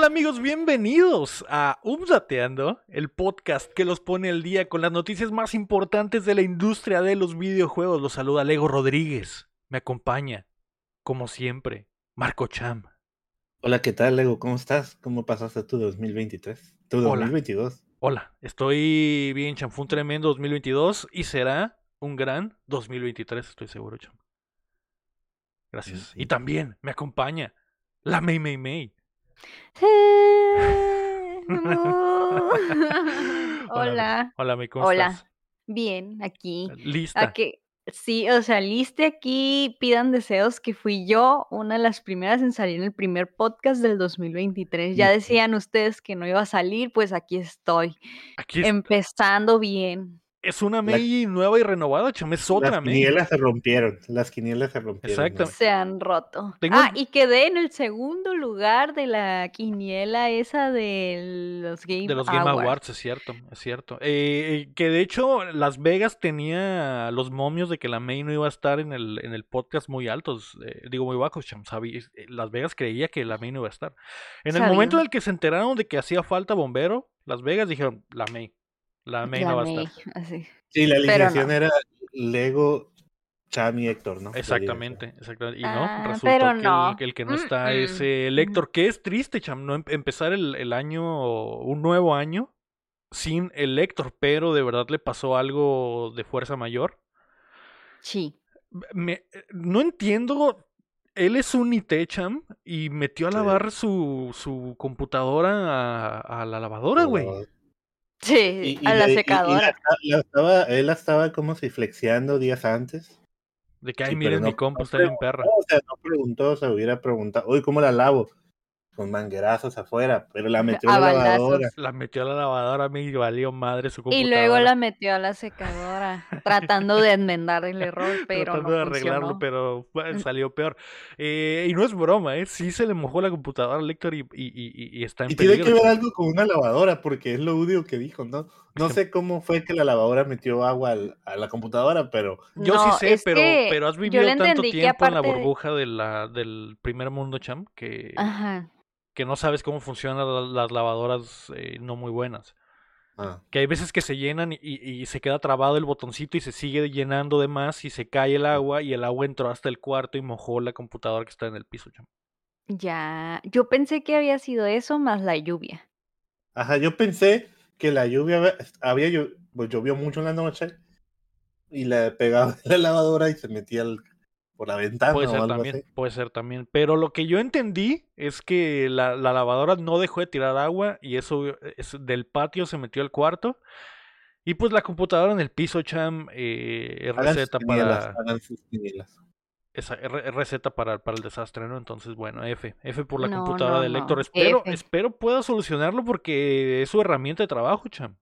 ¿Qué tal amigos? Bienvenidos a Updateando, el podcast que los pone al día con las noticias más importantes de la industria de los videojuegos. Los saluda Lego Rodríguez. Me acompaña, como siempre, Marco Cham. Hola, ¿qué tal, Lego? ¿Cómo estás? ¿Cómo pasaste tu 2023? Tu Hola. 2022. Hola, estoy bien, Cham. Fue un tremendo 2022 y será un gran 2023, estoy seguro, Cham. Gracias. Sí. Y también me acompaña la May May May. Hola. Hola, ¿cómo Hola. estás? Bien, aquí. Lista. Sí, o sea, liste aquí, pidan deseos, que fui yo una de las primeras en salir en el primer podcast del 2023. Ya decían ustedes que no iba a salir, pues aquí estoy, Aquí empezando bien. Es una May nueva y renovada, Cham. Es otra Las quinielas se rompieron. Las quinielas se rompieron. Exacto. ¿no? Se han roto. Tengo- Ah, y quedé en el segundo lugar de la quiniela esa de los Game De los Game Awards. Awards, es cierto, es cierto. Eh, eh, que de hecho Las Vegas tenía los momios de que la May no iba a estar en el, en el podcast muy altos, eh, digo muy bajos, cham, Las Vegas creía que la May no iba a estar. En el Sabía. momento en el que se enteraron de que hacía falta bombero, Las Vegas dijeron, la May, la May no La va a May, estar. así. Sí, la alineación no. era Lego, Cham y Héctor, ¿no? Exactamente, exactamente. Y no, Ah, resultó pero que, el- no. que el que no Mm, está es el mm. Héctor, que es triste, cham, no Em- empezar el, el año, un nuevo año sin el Héctor, pero de verdad le pasó algo de fuerza mayor. Sí. Me- no entiendo. Él es un IT cham y metió a Sí. lavar su, su computadora a, a la lavadora, güey. Sí, y- y a la y- y secadora. la- la estaba, él la estaba como si flexeando días antes. De que, ay, Sí, miren, mi no- compu no está bien perra. O sea, no preguntó, se hubiera preguntado, oye, ¿cómo la lavo? Con manguerazos afuera, pero la metió A la lavadora. La metió a la lavadora, me valió madre su Y computadora. luego la metió a la secadora, tratando de enmendar el error, pero tratando no de arreglarlo, funcionó. pero bueno, salió peor. Eh, y no es broma, ¿eh? Sí se le mojó la computadora al Héctor y, y, y- y está en Y tiene que ver algo con una lavadora, porque es lo único que dijo, ¿no? No sé cómo fue que la lavadora metió agua al- a la computadora, pero Yo No, sí sé, pero, pero has vivido tanto tiempo en la burbuja de la, del primer mundo, Cham, que, Ajá. que no sabes cómo funcionan la- las lavadoras eh, no muy buenas. Ah, Que hay veces que se llenan y, y se queda trabado el botoncito y se sigue llenando de más y se cae el agua y el agua entró hasta el cuarto y mojó la computadora que está en el piso. Ya, yo pensé que había sido eso más la lluvia. Ajá, yo pensé que la lluvia había, pues llovió mucho en la noche y la pegaba en la lavadora y se metía al- por la ventana Puede o ser algo también, así. puede ser también. Pero lo que yo entendí es que la, la lavadora no dejó de tirar agua y eso es- del patio se metió al cuarto. Y pues la computadora en el piso, Cham, eh, receta para, esa, es re- es receta para, para el desastre, ¿no? Entonces, bueno, F. F por la No, computadora no, del no. Espero, F. espero pueda solucionarlo porque es su herramienta de trabajo, Cham.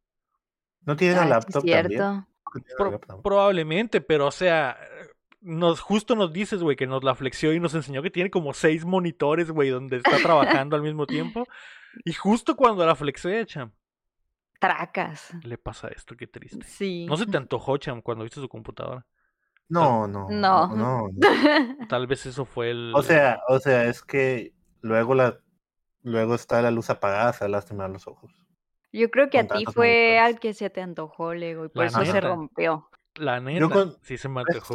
¿No tiene sí, laptop también? cierto. ¿No tiene una Pro- laptop? probablemente, pero o sea, nos justo nos dices, güey, que nos la flexió y nos enseñó que tiene como seis monitores, güey, donde está trabajando al mismo tiempo. Y justo cuando la flexé, cham, Tracas. le pasa esto, qué triste. Sí. ¿No se te antojó, cham, cuando viste su computadora? No, no, No. no, no, no. Tal vez eso fue el... O sea, o sea, es que luego la luego está la luz apagada, se lastimar los ojos. Yo creo que a ti fue monitores. al que se te antojó, Lego, y por La eso se rompió. La neta, con- sí se me antojó.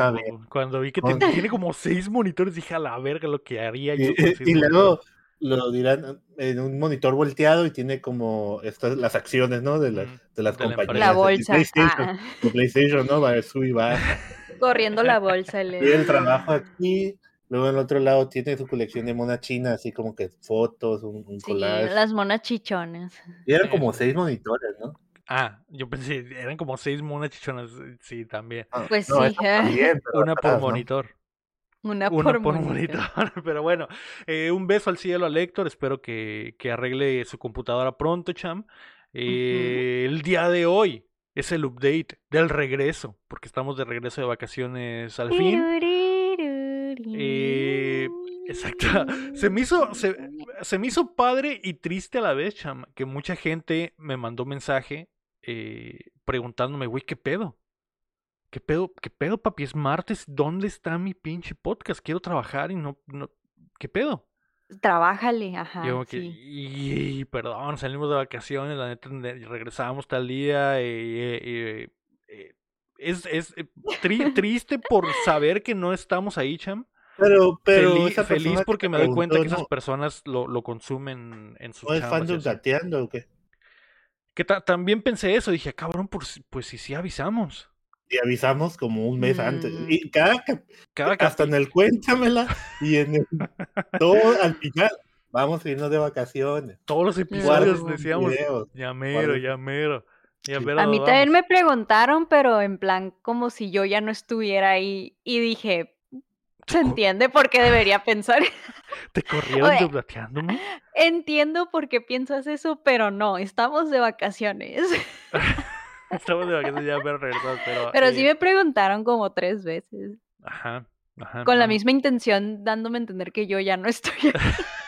Cuando vi que Con- te- tiene como seis monitores, dije a la verga lo que haría yo Y, y- y luego lo dirán en un monitor volteado y tiene como estas las acciones, ¿no? De las, de las de compañías. La de bolsa. PlayStation, Ah, de PlayStation, ¿no? Va, sube y va. corriendo la bolsa, el Tiene el trabajo aquí. Luego en el otro lado tiene su colección de mona china, así como que fotos, un, un Sí, collage. las monas chichones. Y eran como seis monitores, ¿no? Ah, yo pensé, eran como seis monas chichonas, sí, también. Ah, Pues no, sí, también, pero Una por monitor. Una, Una por, por monitor. monitor. Pero bueno, eh, un beso al cielo al Héctor. Espero que, que arregle su computadora pronto, Cham. Eh, El día de hoy es el update del regreso, porque estamos de regreso de vacaciones al fin. Eh, exacto. Se me hizo, se, se me hizo padre y triste a la vez, Cham, que mucha gente me mandó mensaje eh, preguntándome, güey, ¿qué pedo? ¿Qué pedo? ¿Qué pedo, papi? Es martes, ¿dónde está mi pinche podcast? Quiero trabajar y no, no... ¿Qué pedo? Trabájale, ajá. Yo como que, sí. y, perdón, salimos de vacaciones, la neta, ne- regresamos tal día y, eh, eh, es, es tri- triste por saber que no estamos ahí, Cham. Pero, pero Feliz, esa feliz porque me doy cuenta que esas ¿no, personas lo, lo consumen en sus ¿No es chambas fan y de así. Updateando o qué? Que ta- también pensé eso, dije, cabrón, pues, pues si sí avisamos. Y avisamos como un mes antes. Mm. Y cada cap- Cada hasta en el cuéntamela y en el todo al final vamos a irnos de vacaciones. todos los episodios decíamos, videos. ya mero, ya Sí. A mí también vamos". me preguntaron, pero en plan como si yo ya no estuviera ahí. Y dije, se entiende por qué debería pensar. ¿Te corrieron updateándome? entiendo por qué piensas eso, pero no, estamos de vacaciones. Estamos de vacaciones ya mero regresamos, pero... Pero sí eh, me preguntaron como tres veces, Ajá, ajá. con la misma intención, dándome a entender que yo ya no estoy ahí.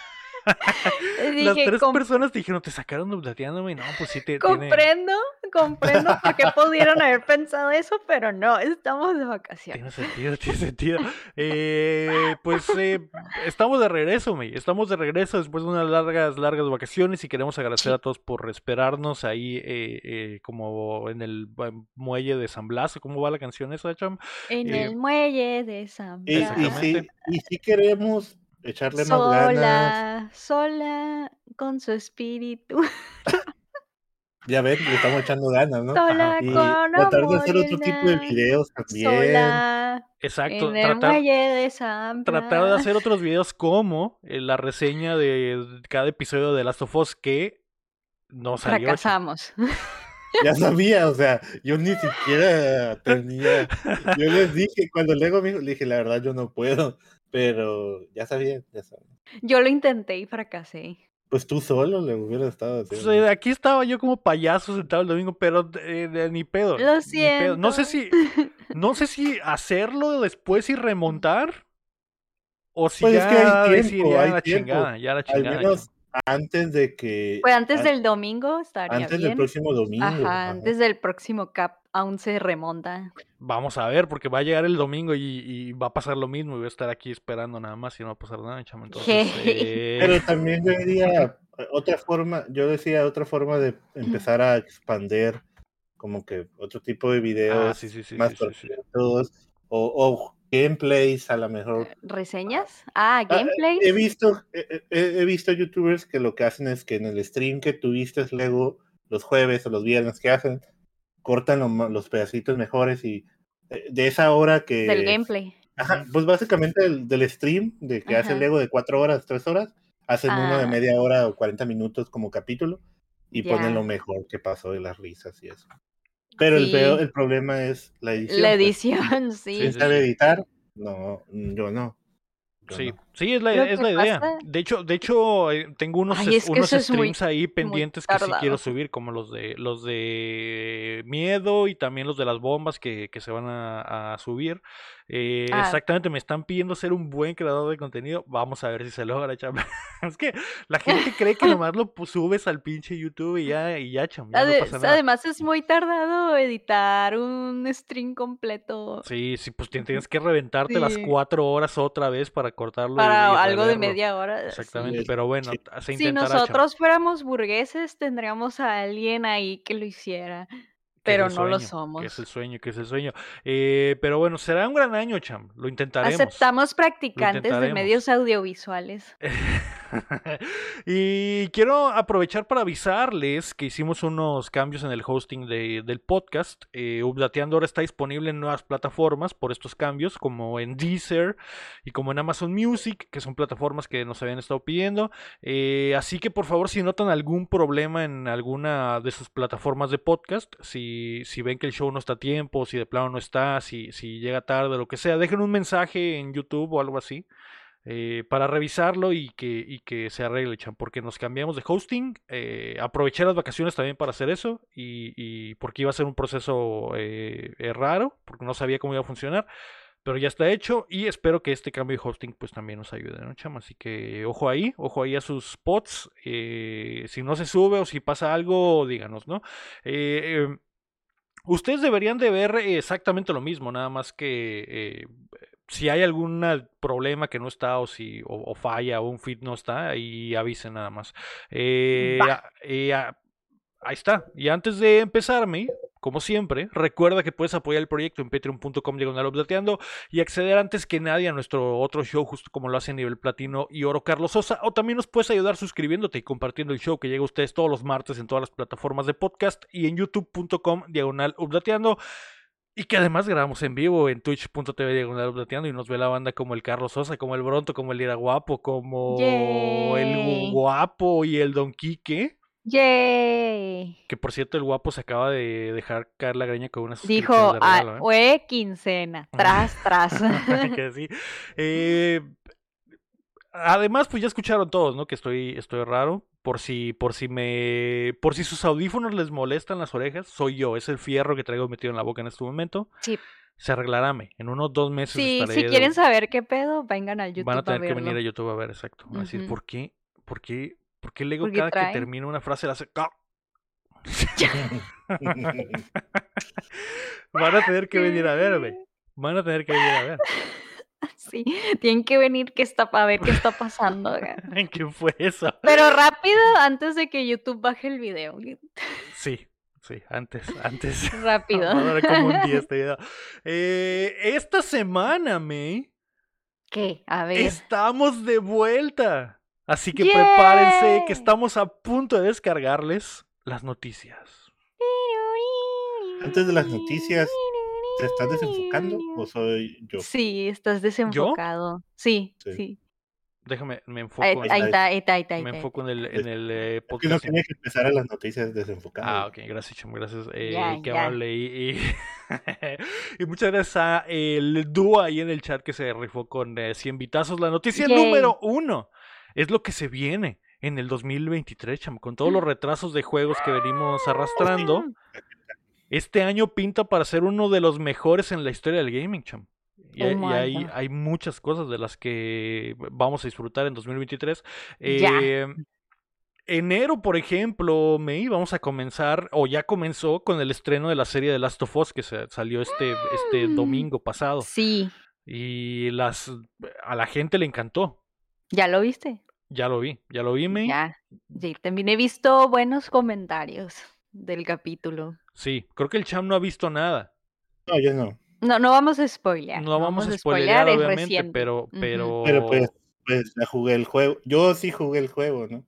Las tres "Com- personas dijeron, te sacaron y No, pues sí te tiene... comprendo, comprendo por qué pudieron haber pensado eso, pero no, estamos de vacaciones. Tiene sentido, tiene sentido. Eh, pues eh, estamos de regreso, May. Estamos de regreso después de unas largas, largas vacaciones y queremos agradecer Sí. a todos por esperarnos ahí eh, eh, como en el muelle de San Blas. ¿Cómo va la canción esa, Cham? En Eh, el muelle de San Y, y Blas. si, Exactamente. y si queremos echarle más ganas, Sola, sola, con su espíritu. ya ven, le estamos echando ganas, ¿no? Sola Y con tratar de hacer otro tipo de videos también. Sola, Exacto, en el tratar, de tratar hacer otros videos como eh, la reseña de cada episodio de Last of Us que no salió. Fracasamos. Ya sabía, o sea, yo ni siquiera tenía. Yo les dije, cuando Lego me dijo, le dije, la verdad, yo no puedo. Pero ya sabía, ya sabía. Yo lo intenté y fracasé. Pues tú solo le hubieras estado Pues, haciendo. eh, aquí estaba yo como payaso sentado el domingo, pero eh, de- ni pedo. Lo pedo. No sé siento. si, no sé si hacerlo después y remontar. O si Pues es ya que hay decir tiempo, ya hay la tiempo. chingada, ya la Al chingada. menos antes de que. Pues antes an- del domingo estaría antes bien. del próximo domingo. Ajá, ajá. antes del próximo cap aún se remonta. Vamos a ver, porque va a llegar el domingo y, y va a pasar lo mismo. Y voy a estar aquí esperando nada más y no va a pasar nada, chamo. Entonces, eh, Pero también yo diría otra forma, yo decía otra forma de empezar a expander como que otro tipo de videos Ah, sí, sí, sí, más sí, sí, o, o gameplays a lo mejor. ¿Reseñas? Ah, Ah, gameplays. He visto, he, visto youtubers que lo que hacen es que en el stream que tuviste luego los jueves o los viernes que hacen, cortan lo los pedacitos mejores y eh, de esa hora que... Del gameplay. Ajá, pues básicamente del, del stream de que hace Ajá. Lego de cuatro horas, tres horas, hacen uno de Ah. media hora o 40 minutos como capítulo y ponen lo mejor que pasó de las risas y eso. Pero el, peor- el problema es la edición. La pues. edición, sí. ¿Quién sabe editar? No, yo no. Yo Sí, no. Sí, es la, es la idea. pasa- De hecho, de hecho eh, tengo unos, Ay, es- unos muy- streams ahí pendientes que sí quiero subir, como los de los de miedo y también los de las bombas que, que se van a, a subir. Eh, Ah. Exactamente, me están pidiendo ser un buen creador de contenido. Vamos a ver si se logra, cham. es que la gente cree que nomás lo subes al pinche YouTube y ya, y ya, cham, ya no pasa nada. Además es muy tardado editar un stream completo Sí, sí, pues tien- tienes que reventarte las cuatro horas otra vez para cortarlo. Para algo de media hora. Exactamente, Sí, pero bueno, sí. se Si nosotros fuéramos burgueses, tendríamos a alguien ahí que lo hiciera. Pero no lo sueño, Que es el somos. sueño, que es el sueño. Eh, pero bueno, será un gran año, Cham. Lo intentaremos. Aceptamos practicantes de intentaremos. medios audiovisuales. y quiero aprovechar para avisarles que hicimos unos cambios en el hosting de- del podcast. Eh, ahora está disponible en nuevas plataformas por estos cambios, como en Deezer y como en Amazon Music, que son plataformas que nos habían estado pidiendo. Eh, así que por favor, si notan algún problema en alguna de sus plataformas de podcast, si, si ven que el show no está a tiempo, si de plano no está, si, si llega tarde, lo que sea, dejen un mensaje en YouTube o algo así eh, para revisarlo y que, y que se arregle, chan, porque nos cambiamos de hosting. eh, aproveché las vacaciones también para hacer eso y, porque iba a ser un proceso eh, raro, porque no sabía cómo iba a funcionar. Pero ya está hecho y espero que este cambio de hosting pues también nos ayude, ¿no, chama? Así que ojo ahí, ojo ahí a sus spots. si no se sube o si pasa algo, díganos, ¿no? Eh, ustedes deberían de ver exactamente lo mismo, nada más que si hay algún problema que no está o si o, falla o un fit no está, ahí avisen nada más. Eh, eh, ahí está. Y antes de empezarme, como siempre, recuerda que puedes apoyar el proyecto en patreon.com diagonal y acceder antes que nadie a nuestro otro show, justo como lo hace nivel platino y oro Carlos Sosa. O también nos puedes ayudar suscribiéndote y compartiendo el show que llega a ustedes todos los martes en todas las plataformas de podcast y en youtube.com diagonal updateando. Y que además grabamos en vivo en twitch.tv diagonal updateando y nos ve la banda como el Carlos Sosa, como el Bronto, como el Ira Guapo, como el Guapo y el Don Quique. Yay. Que por cierto, el guapo se acaba de dejar caer la greña con una Dijo, ah, fue quincena, tras, tras. que sí. Eh, además, pues ya escucharon todos, ¿no? Que estoy, estoy raro. Por si, por si me. Por si sus audífonos les molestan las orejas, soy yo. Es el fierro que traigo metido en la boca en este momento. Sí. Se arreglará en unos dos meses. Sí, si quieren saber qué pedo, vengan al YouTube. Van a tener que venir a YouTube a ver, exacto. A decir, ¿por qué? ¿Por qué porque Lego cada que termina una frase la hace. Van a tener que venir a verme. Van a tener que venir a ver. Sí, tienen que venir que está, a ver qué está pasando. ¿En qué fue eso? Pero rápido, antes de que YouTube baje el video. Sí, sí, antes, antes. Rápido. como un día este video. Eh, esta semana, May. ¿Qué? A ver. Estamos de vuelta. Así que prepárense que estamos a punto de descargarles las noticias. Antes de las noticias, ¿te estás desenfocando o soy yo? Sí, estás desenfocado. Sí, sí, Déjame, me enfoco. Ahí, en, está, ahí está, ahí está. Me enfoco en el, en el eh, podcast. no tenía que empezar a las noticias desenfocadas. Ah, ok, gracias, Chum, gracias. Eh, qué amable. Y, y, muchas gracias a el dúo ahí en el chat que se rifó con 100 eh, vitazos. La noticia número uno es lo que se viene en el 2023, cham, con todos los retrasos de juegos que venimos arrastrando. Este año pinta para ser uno de los mejores en la historia del gaming, cham. Y, oh hay, hay, muchas cosas de las que vamos a disfrutar en 2023. Eh, enero, por ejemplo, May, vamos a comenzar, o ya comenzó con el estreno de la serie de Last of Us que se salió este, este mm. domingo pasado. Sí. Y las a la gente le encantó. ¿Ya lo viste? Ya lo vi, ya lo vi, me. Ya, sí, también he visto buenos comentarios del capítulo. Sí, creo que el Cham no ha visto nada. No, yo no. No, no vamos a spoilear. No, vamos, a spoilear, obviamente, pero, pero. Pero pues, pues ya jugué el juego. Yo sí jugué el juego, ¿no?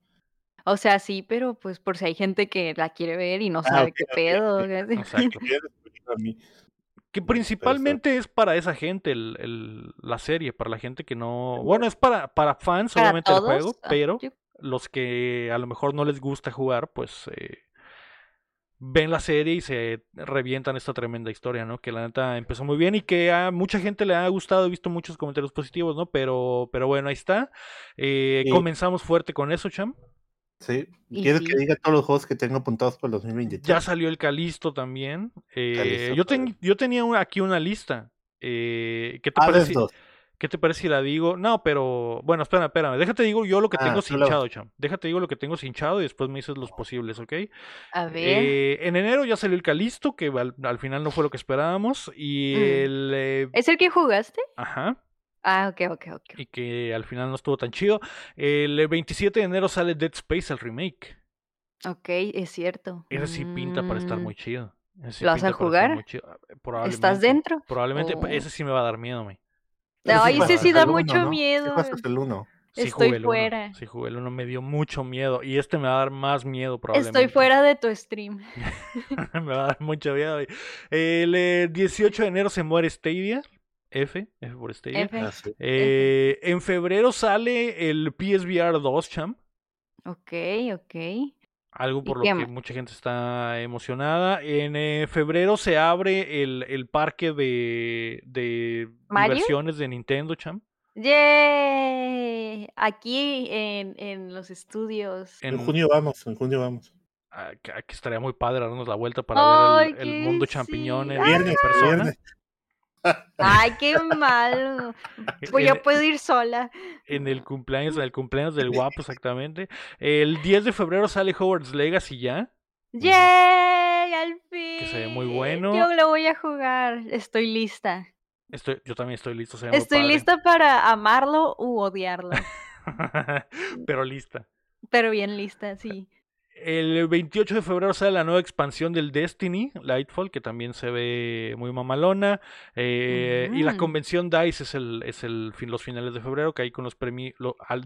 O sea, sí, pero pues por si hay gente que la quiere ver y no ah, sabe qué pedo. Exacto. Que principalmente es para esa gente el, la serie, para la gente que no... Bueno, es para, para fans obviamente del juego, ah, pero los que a lo mejor no les gusta jugar, pues eh, ven la serie y se revientan esta tremenda historia, ¿no? Que la neta empezó muy bien y que a mucha gente le ha gustado, he visto muchos comentarios positivos, ¿no? Pero, pero bueno, ahí está. Eh, comenzamos fuerte con eso, Cham. Sí. ¿Quieres que diga todos los juegos que tengo apuntados para el 2023? Ya salió el Calisto también. Eh, yo, yo tenía aquí una lista. Eh, ¿qué, te ah, parece, ¿Qué te parece si la digo? No, pero. Bueno, espérame, espérame. Déjate digo yo lo que ah, tengo cinchado, cham. Déjate digo lo que tengo cinchado y después me dices los posibles, ¿ok? A ver. Eh, en enero ya salió el Calisto, que al, final no fue lo que esperábamos. Y mm. el. ¿Es el que jugaste? Ajá. Ah, ok, ok, ok. Y que al final no estuvo tan chido. El 27 de enero sale Dead Space, el remake. Ok, es cierto. Ese sí pinta para estar muy mm. chido. ¿Lo vas a jugar? ¿Estás dentro? Probablemente, oh. ese sí me va a dar miedo, me. Ay, ese sí da mucho miedo. el 1? Estoy fuera. Sí, jugué el 1, me dio mucho miedo. Y este me va a dar más miedo, probablemente. Estoy fuera de tu stream. me va a dar mucho miedo. El 18 eh, de enero se muere Stadia. F, F por Stadia. Ah, eh, en febrero sale el PSVR 2, Cham. Ok, ok. Algo por lo que mucha gente está emocionada. En eh, febrero se abre el, el parque de, de versiones de Nintendo, Cham. ¡Yay! Aquí en, en los estudios. En, junio vamos, en junio vamos. Ah, que, estaría muy padre darnos la vuelta para ver el, mundo champiñones viernes, personas. Ay, qué malo. Pues yo puedo ir sola. En el cumpleaños, en el cumpleaños del guapo, exactamente. El 10 de febrero sale Howard's Legacy ya. ¡Yay! Al fin. Que se ve muy bueno. Yo lo voy a jugar. Estoy lista. Estoy, yo también estoy listo. Estoy padre. lista para amarlo u odiarlo. Pero lista. Pero bien lista, sí. El 28 de febrero sale la nueva expansión del Destiny, Lightfall, que también se ve muy mamalona. eh, Y la Mm. convención DICE es el, es el fin, los finales de febrero, que ahí con los premios,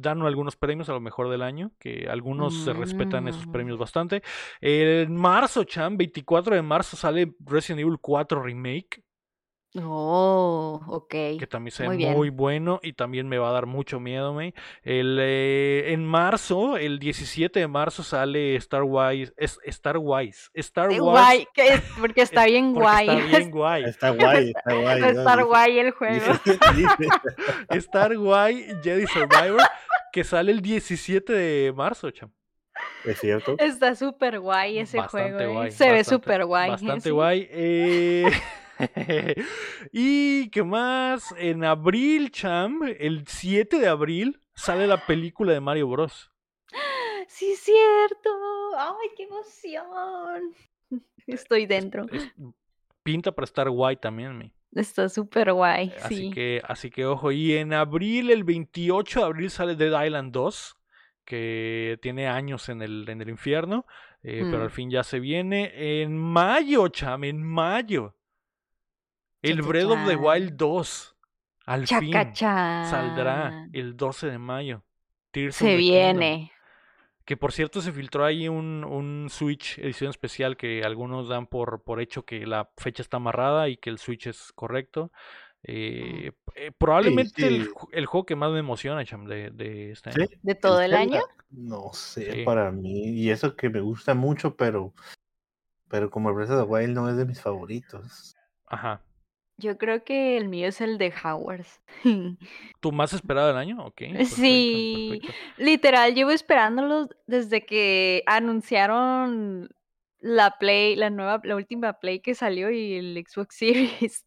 dan algunos premios a lo mejor del año, que algunos se respetan esos Mm. premios bastante. En marzo, Chan, 24 de marzo sale Resident Evil 4 Remake, Oh, ok. que también se Muy ve bien. muy bueno y también me va a dar mucho miedo, me. El, eh, en marzo, el 17 de marzo sale Star Wars, es, Star Wars, Star Eh, Wars, Guay, que es- porque está bien porque guay. está bien guay. Está guay, está guay. guay el juego. dice- dice- Star Wars Jedi Survivor, que sale el 17 de marzo, cham. Es cierto. Está súper guay ese Bastante juego. ¿eh? guay, Se ve súper guay. Bastante sí. guay. eh, y qué más, en abril, cham, el 7 de abril sale la película de Mario Bros. Sí, es cierto. Ay, qué emoción. Estoy dentro. Es- pinta para estar guay también, mi. Está súper guay. Así Sí. que, así que ojo. Y en abril, el 28 de abril sale Dead Island 2, que tiene años en el, en el infierno, eh, pero Mm. al fin ya se viene. En mayo, cham, en mayo. El Breath of the. Wild 2. Al fin Chacacha. saldrá el 12 de mayo. Tears of Se viene. Que por cierto se filtró ahí un, un Switch edición especial que algunos dan por, por hecho que la fecha está amarrada y que el Switch es correcto. Eh, eh, probablemente sí. ju- el juego que más me emociona, Cham, de, de este ¿Sí? año. ¿De todo el, año? No sé, Sí. para mí. Y eso que me gusta mucho, pero. Pero como el Breath of the Wild no es de mis favoritos. Ajá. Yo creo que el mío es el de Howards. ¿Tu más esperado del año? Ok. perfecto, Sí. perfecto. Literal, llevo esperándolo desde que anunciaron la Play, la nueva, la última Play que salió y el Xbox Series.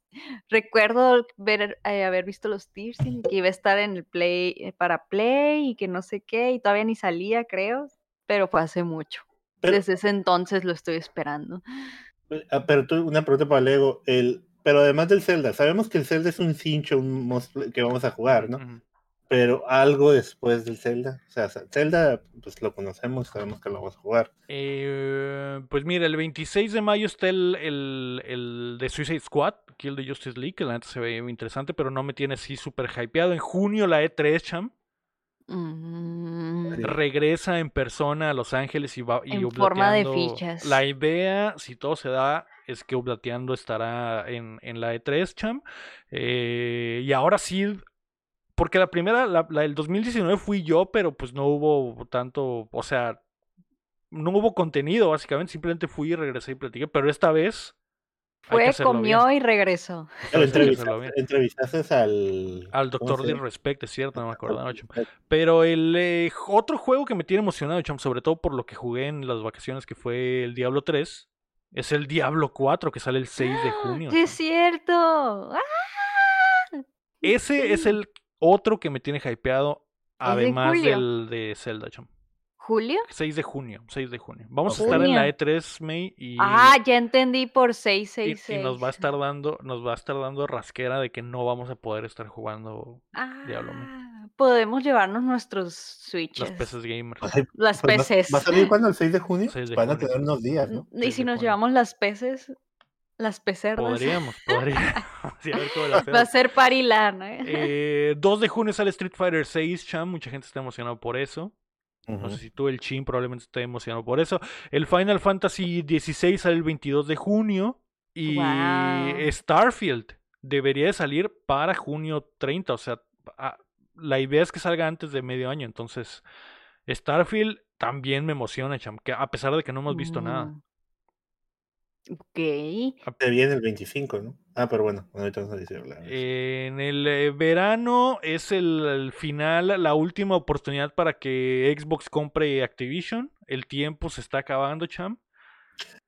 Recuerdo ver, eh, haber visto los teasing, que iba a estar en el Play eh, para Play y que no sé qué, y todavía ni salía, creo, pero fue hace mucho. Pero, Desde ese entonces lo estoy esperando. ah, pero tú, una pregunta para Lego. El, pero además del Zelda, sabemos que el Zelda es un cincho un que vamos a jugar, ¿no? Ujú. Pero algo después del Zelda. O sea, Zelda, pues lo conocemos, sabemos que lo vamos a jugar. Eh, pues mira, el 26 de mayo está el, el, el de Suicide Squad, Kill the Justice League, que la neta se ve interesante, pero no me tiene así súper hypeado. En junio la E3, Cham, Mm, regresa en persona a Los Ángeles y va y En forma de fichas. La idea, si todo se da, es que Updateando estará en, en la E3, Cham. Eh, y ahora sí, porque la primera, la, la del 2019 fui yo, pero pues no hubo tanto, o sea, no hubo contenido, básicamente, simplemente fui y regresé y platiqué, pero esta vez... Fue, bien. comió y regresó. Entrevistaste, entrevistaste al. Al ¿cómo doctor de? Respect, es cierto, no me acordaba. Pero el eh, otro juego que me tiene emocionado, Cham, sobre todo por lo que jugué en las vacaciones, que fue el Diablo 3, es el Diablo 4, que sale el 6 de junio. ¡Sí es cierto! ¡Ah! Ese es el otro que me tiene hypeado, de además del de Zelda, Cham. ¿Julio? 6 de junio, 6 de junio. Vamos a estar en la Junio. E3, May, y, Ah, ya entendí por y, 666. y nos va a estar dando, nos va a estar dando rasquera de que no vamos a poder estar jugando Diablo. Ah, podemos llevarnos nuestros switches. las PCs gamers. Ay, Las pues, ¿va- PCs. ¿Va a salir cuándo? ¿El 6 de junio? 6 de Van a tener unos días, ¿no? Y si nos llevamos las peces, las pecerdas. Podríamos, podríamos. Sí, a ver cómo la Va a ser parilana. ¿eh? Eh, 2 de junio sale Street Fighter 6, Cham. Mucha gente está emocionada por eso. No sé si tú, el Chin, probablemente esté emocionado por eso. El Final Fantasy 16 sale el 22 de junio. Y. Starfield debería de salir para junio 30. O sea, a- la idea es que salga antes de medio año. Entonces, Starfield también me emociona, Cham. Que a pesar de que no hemos visto nada. Mm. Ok. Se viene el 25, ¿no? Ah, pero bueno, ahorita vamos a decir. la- En el eh, verano es el, el final, la última oportunidad para que Xbox compre Activision. El tiempo se está acabando, Cham.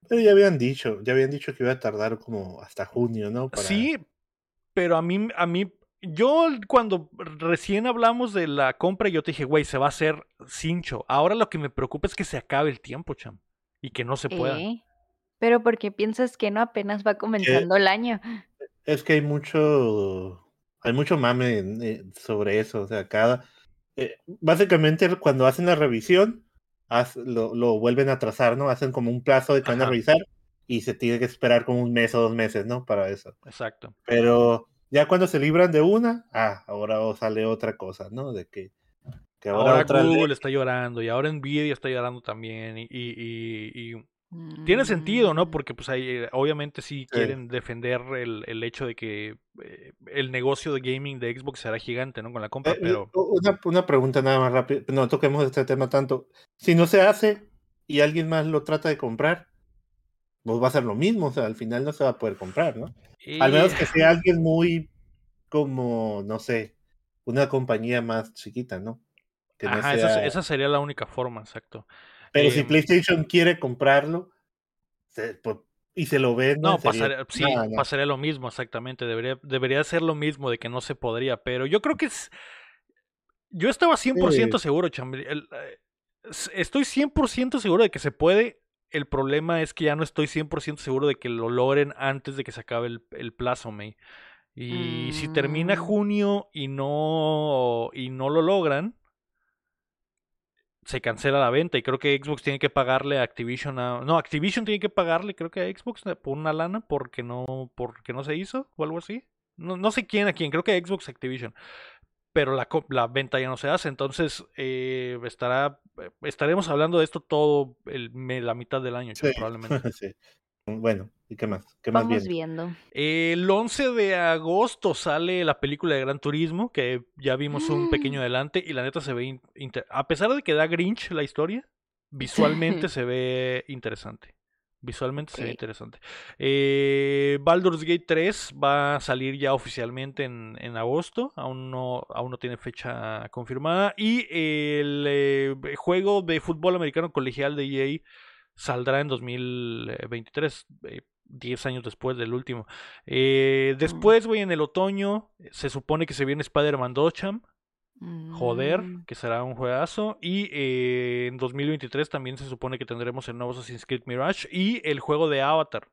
Pero ya habían dicho, ya habían dicho que iba a tardar como hasta junio, ¿no? Para- Sí, pero a mí, a mí, yo cuando recién hablamos de la compra, yo te dije, güey, se va a hacer cincho. Ahora lo que me preocupa es que se acabe el tiempo, Cham. Y que no se pueda. Eh, Pero ¿por qué piensas que no apenas va comenzando el año? Es que hay mucho, hay mucho mame eh, sobre eso. O sea, cada, eh, básicamente cuando hacen la revisión, lo, lo, vuelven a trazar, ¿no? Hacen como un plazo de que van a revisar y se tiene que esperar como un mes o dos meses, ¿no? Para eso. Exacto. Pero ya cuando se libran de una, ah, ahora sale otra cosa, ¿no? De que, que ahora, Google está llorando y ahora Nvidia está llorando también y, y, y, tiene sentido, ¿no? Mm. Porque pues ahí eh, obviamente sí, quieren defender el, el, hecho de que eh, el negocio de gaming de Xbox será gigante, ¿no? Con la compra, eh, pero... Una, una pregunta nada más rápida, no toquemos este tema tanto. Si no se hace y alguien más lo trata de comprar, pues va a ser lo mismo, o sea, al final no se va a poder comprar, ¿no? Al menos que sea alguien muy como, no sé, una compañía más chiquita, ¿no? Que Ajá, esa, sería la única forma, exacto. Pero si PlayStation quiere comprarlo pues, y se lo vende. No, pasaría, sí, pasaría lo mismo, exactamente. Debería, debería ser lo mismo de que no se podría, pero yo creo que es. Yo estaba 100% seguro, Chambri. Eh, estoy 100% seguro de que se puede. El problema es que ya no estoy 100% seguro de que lo logren antes de que se acabe el, el plazo, May. Y si termina mm. junio y no, y no lo logran, se cancela la venta. Y creo que Xbox tiene que pagarle a Activision a. No, Activision tiene que pagarle, creo que a Xbox por una lana porque no, porque no se hizo o algo así. No, no sé quién a quién, creo que Xbox Activision. Pero la, la venta ya no se hace. Entonces eh, estará. Estaremos hablando de esto todo el, la mitad del año, probablemente. sí. Bueno, ¿y qué más? ¿Qué más Vamos viendo? El 11 de agosto sale la película de Gran Turismo, que ya vimos un pequeño adelante y la neta se ve... A pesar de que da Grinch la historia, visualmente se ve interesante. Visualmente se ve interesante. Eh, Baldur's Gate 3 va a salir ya oficialmente en, en agosto. Aún no, aún no tiene fecha confirmada. Y el eh, juego de fútbol americano colegial de EA saldrá en 2023, 10 eh, años después del último. Eh, después, güey, en el otoño se supone que se viene Spider-Man 2, Joder, mm. que será un juegazo. Y eh, en 2023 también se supone que tendremos el nuevo Assassin's Creed Mirage y el juego de Avatar.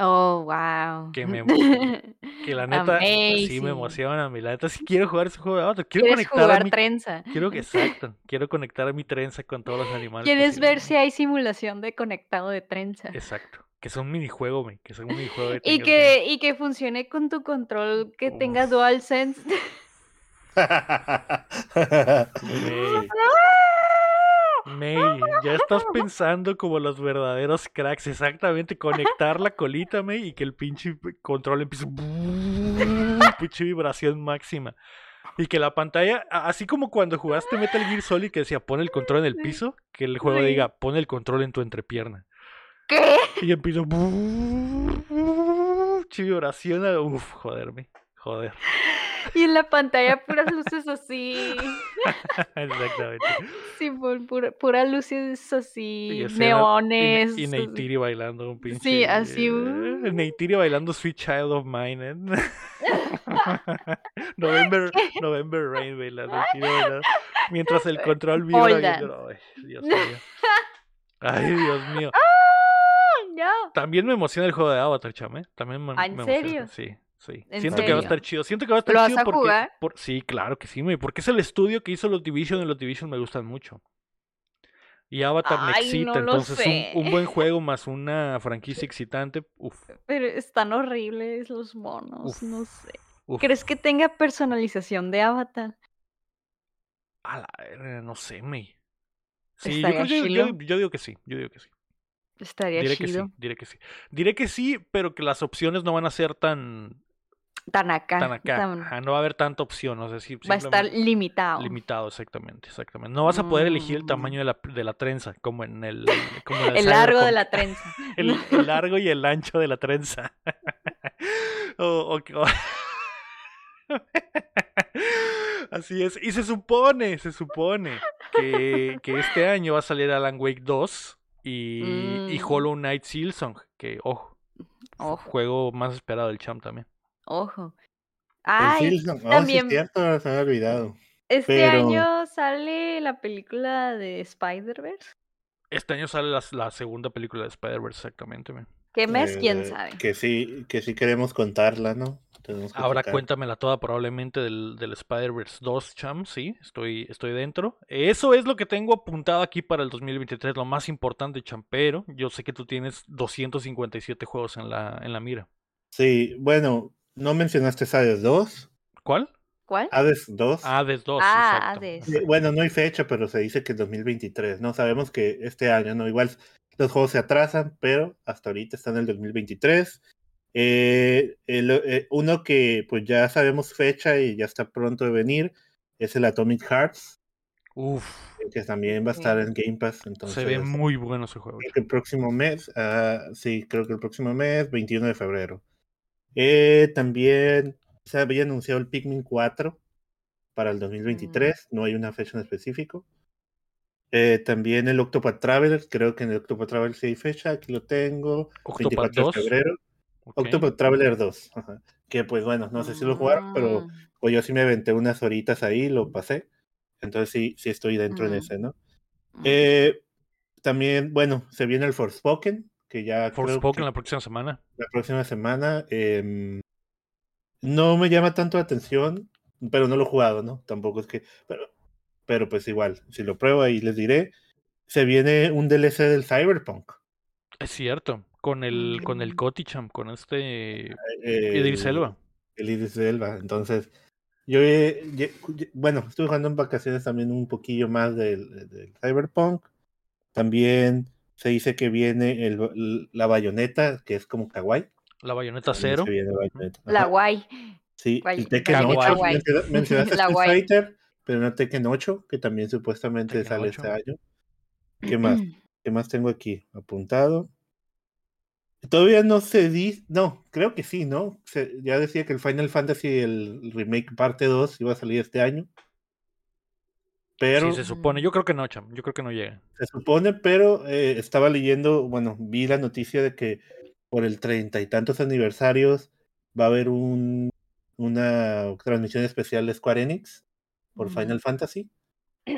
Oh, wow. Que, me, que la neta sí me emociona mí. La neta sí quiero jugar ese juego de Avatar. Quiero conectar jugar a mi, trenza. Quiero que exacto. quiero conectar a mi trenza con todos los animales. ¿Quieres ver si hay simulación de conectado de trenza? Exacto. Que es un minijuego, güey. Que es un minijuego. De y que, y que funcione con tu control, que tenga DualSense. May, ya estás pensando como los verdaderos cracks. Exactamente, conectar la colita, May, y que el pinche control empiece. pinche vibración máxima. Y que la pantalla, así como cuando jugaste Metal Gear Solid que decía pon el control en el piso, que el juego diga pon el control en tu entrepierna. ¿Qué? Y empiezo. vibración. Uf, joderme. Joder. Y en la pantalla puras luces así. Exactamente. Sí, pura, pura luces así, neones. Y, Neytiri bailando un pinche. Sí, así. Uh. Neytiri bailando Sweet Child of Mine. ¿eh? November, November Rain bailando. Mientras el control vibra. Ay, Dios mío. Ay, Dios mío. No. También me emociona el juego de Avatar, chame. También me, ¿En serio? Sí. Sí. Siento que va a estar chido. Siento que va a estar chido porque. Jugar? sí, claro que sí, porque es el estudio que hizo los Division y los Division me gustan mucho. Y Avatar me excita, entonces un, buen juego más una franquicia excitante. Uf. Pero están horribles los monos, no sé. ¿Crees que tenga personalización de Avatar? A la, no sé, me. Sí, yo, yo, digo que sí, yo digo que sí. Estaría diré chido. Que sí, diré que sí. Diré que sí, pero que las opciones no van a ser tan tan acá. Tan acá. no va a haber tanta opción. O sea, va a estar limitado. Limitado, exactamente, exactamente. No vas a poder elegir el mm. tamaño de la, de la trenza, como en el... Como el, largo de la trenza. el, largo y el ancho de la trenza. Así es. Y se supone, se supone que, que, este año va a salir Alan Wake 2 y, y mm. Hollow Knight Silsong, que, ojo, ojo. juego más esperado del champ también. Ojo. Ay, también. cierto, se me ha olvidado. Este año sale la película de Spider-Verse. Este año sale la, segunda película de Spider-Verse, exactamente. ¿Qué mes? ¿Quién eh, sabe? Que sí, que sí queremos contarla, ¿no? Ahora checar. cuéntamela toda probablemente del, del Spider-Verse 2, Cham, sí, estoy, estoy dentro. Eso es lo que tengo apuntado aquí para el 2023, lo más importante, Cham, pero yo sé que tú tienes 257 juegos en la, en la mira. Sí, bueno, no mencionaste Hades 2. ¿Cuál? ¿Cuál? Hades 2. Hades 2, Ah, exacto. Hades. Sí, Bueno, no hay fecha, pero se dice que 2023, ¿no? Sabemos que este año, ¿no? Igual los juegos se atrasan, pero hasta ahorita están en el 2023. Eh, el- eh, uno que pues ya sabemos fecha y ya está pronto de venir es el Atomic Hearts, Uf, que también va a estar en Game Pass. Entonces, se ve muy bueno ese juego. creo que el próximo mes, ah, sí, creo que el próximo mes, 21 de febrero. Eh, también se había anunciado el Pikmin 4 para el 2023, no hay una fecha en específico. Eh, también el Octopath Traveler, creo que en el Octopath Traveler sí hay fecha, aquí lo tengo, Octopath 24 2. de febrero. Octopath Traveler 2, ajá, que pues bueno, no sé si lo jugaron, pero Mm, pues yo sí me aventé unas horitas ahí, lo pasé, entonces sí, sí estoy dentro en Mm. ese, ¿no? mm. Eh, también, bueno, se viene el Forspoken, que ya Forspoken la próxima semana. la próxima semana. em, no me llama tanto la atención, pero no lo he jugado, ¿no? Tampoco es que. Pero, pero pues igual, si lo pruebo ahí les diré. Se viene un DLC del Cyberpunk. Es cierto, con el, con el Mm. Coticham, con este eh, Idris Elba. El Idris Elba. Entonces, yo, he- ye- ye- bueno, estuve jugando en vacaciones también un poquillo más del, del Cyberpunk. También se dice que viene el, la bayoneta, que es como kawaii. La bayoneta cero. La guay. Sí, Guay- el Tekken Kawaii. 8, Kawaii. menciona- mencionaste La Street guay. Fighter, pero no Tekken 8, que también supuestamente Tekken sale 8. este año. ¿Qué más? ¿Qué más tengo aquí apuntado? Todavía no se di, no, creo que sí, ¿no? Se- ya decía que el Final Fantasy, el remake parte 2, iba a salir este año. Pero Sí, se supone. Yo creo que no, Cham. Yo creo que no llega. se supone, pero eh, estaba leyendo, bueno, vi la noticia de que por el treinta y tantos aniversarios va a haber un, una transmisión especial de Square Enix por Mm. Final Fantasy.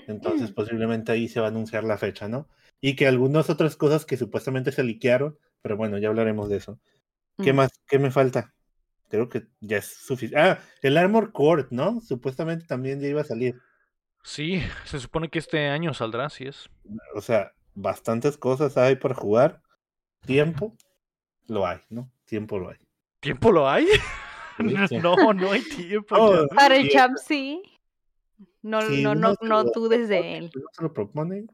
Entonces posiblemente ahí se va a anunciar la fecha, ¿no? Y que algunas otras cosas que supuestamente se liquearon, pero bueno, ya hablaremos de eso. ¿Qué Mm. más? ¿Qué me falta? Creo que ya es suficiente. Ah, el Armor Core, ¿no? Supuestamente también ya iba a salir. Sí, se supone que este año saldrá, sí es. O sea, bastantes cosas hay para jugar. Tiempo, lo hay, ¿no? Tiempo lo hay. ¿Tiempo lo hay? No, no hay tiempo. Oh. Para el champ sí. No, Sí, no, no, no lo dudes de él. si se lo propone.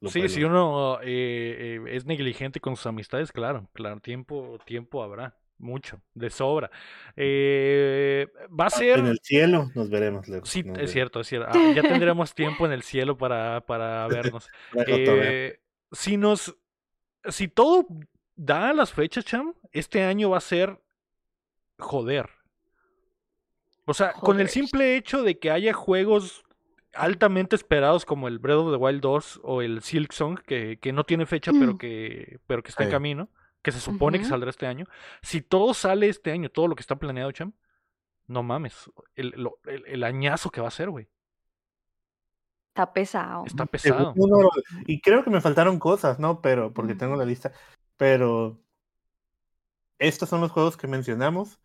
lo Sí, si uno eh, eh, es negligente con sus amistades, claro, claro, tiempo, tiempo habrá, mucho, de sobra. Eh, va a ser, En el cielo nos veremos luego. sí, nos es veremos. cierto, es cierto. Ah, ya tendremos tiempo en el cielo para, para vernos. Eh, si nos, si todo da las fechas, Cham, este año va a ser joder. O sea, con el simple hecho de que haya juegos altamente esperados como el Breath of the Wild 2 o el Silk Song, que, que no tiene fecha, pero Mm. que, pero que está en camino, que se supone que saldrá este año. Si todo sale este año, todo lo que está planeado, Cham, no mames, el, lo- el, el añazo que va a ser, güey. Está pesado. Está pesado. uno, y creo que me faltaron cosas, ¿no? Pero, porque tengo la lista. Pero estos son los juegos que mencionamos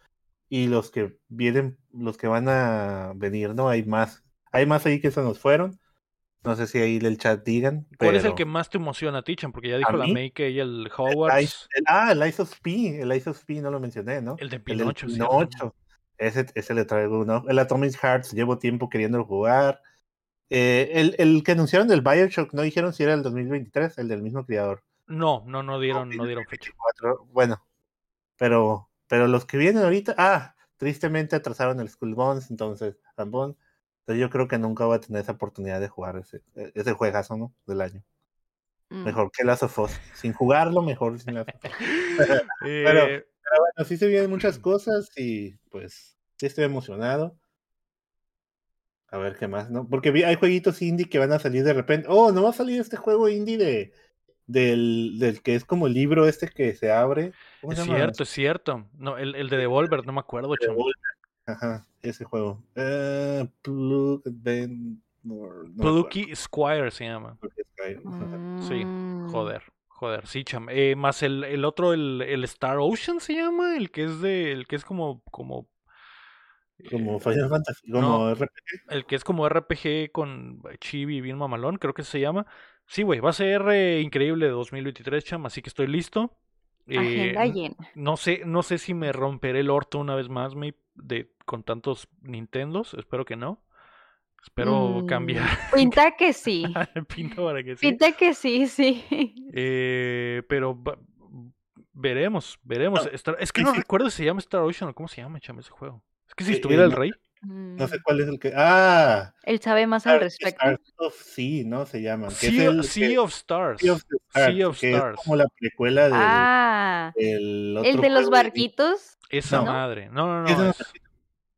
y los que vienen, los que van a venir, ¿no? Hay más. Hay más ahí que se nos fueron. No sé si ahí del chat digan. ¿Cuál es el que más te emociona, Tichan? Porque ya dijo la mí? May que ella el el- ah, el Ice of P. El Ice of P no lo mencioné, ¿no? el de El del Pinocho. Pinocho. Ese, ese le traigo uno. El Atomic Hearts, llevo tiempo queriendo jugar. Eh, el, el que anunciaron del Bioshock, no dijeron si era el 2023, el del mismo creador. No, no, no dieron, no dieron fecha. Bueno, pero, pero los que vienen ahorita, ah, tristemente atrasaron el Skull Bones, entonces, Rambón. Entonces yo creo que nunca voy a tener esa oportunidad de jugar ese, e, ese juegazo, ¿no? Del año. Mm. Mejor que Last of Us. Sin jugarlo, mejor sin Last of Us. Eh, Pero bueno, sí se vienen muchas cosas y pues sí estoy emocionado. A ver qué más, ¿no? Porque hay jueguitos indie que van a salir de repente. Oh, no va a salir este juego indie de del, del que es como el libro este que se abre. ¿Cómo es se cierto, es cierto. No, el, el de Devolver, no me acuerdo. Devolver. Ajá, ese juego. Eh, Plug no, no. Plucky Squire se llama. Sí, Mm. Joder, Joder, sí, cham. Eh, más el, el otro, el, el Star Ocean se llama, el que es de, el que es como, como, Como eh, Final Fantasy, como no. RPG. el que es como RPG con chibi bien mamalón, creo que se llama. Sí, güey, va a ser eh, increíble de 2023, cham, así que estoy listo. Eh, Agenda n- llena. no sé, no sé si me romperé el orto una vez más, me, de, con tantos Nintendos, espero que no. Espero Mm, cambiar Pinta que sí. pinta para que sí. Pinta que sí, sí. Eh, pero va- veremos, veremos. No, Star- es que no sí. recuerdo si se llama Star Ocean o cómo se llama, chame, ese juego. Es que si Eh, estuviera eh, el no, no sé Mm, cuál es el que. Ah, Él sabe más al respecto. Stars of Sea, ¿no? Se llaman. Que es Sea, el sea que- of Stars. Sea of the Stars, Sea of que es Stars. como la precuela del, Ah, del el de los de- barquitos. Esa No. madre. No, no, Es no. un, es-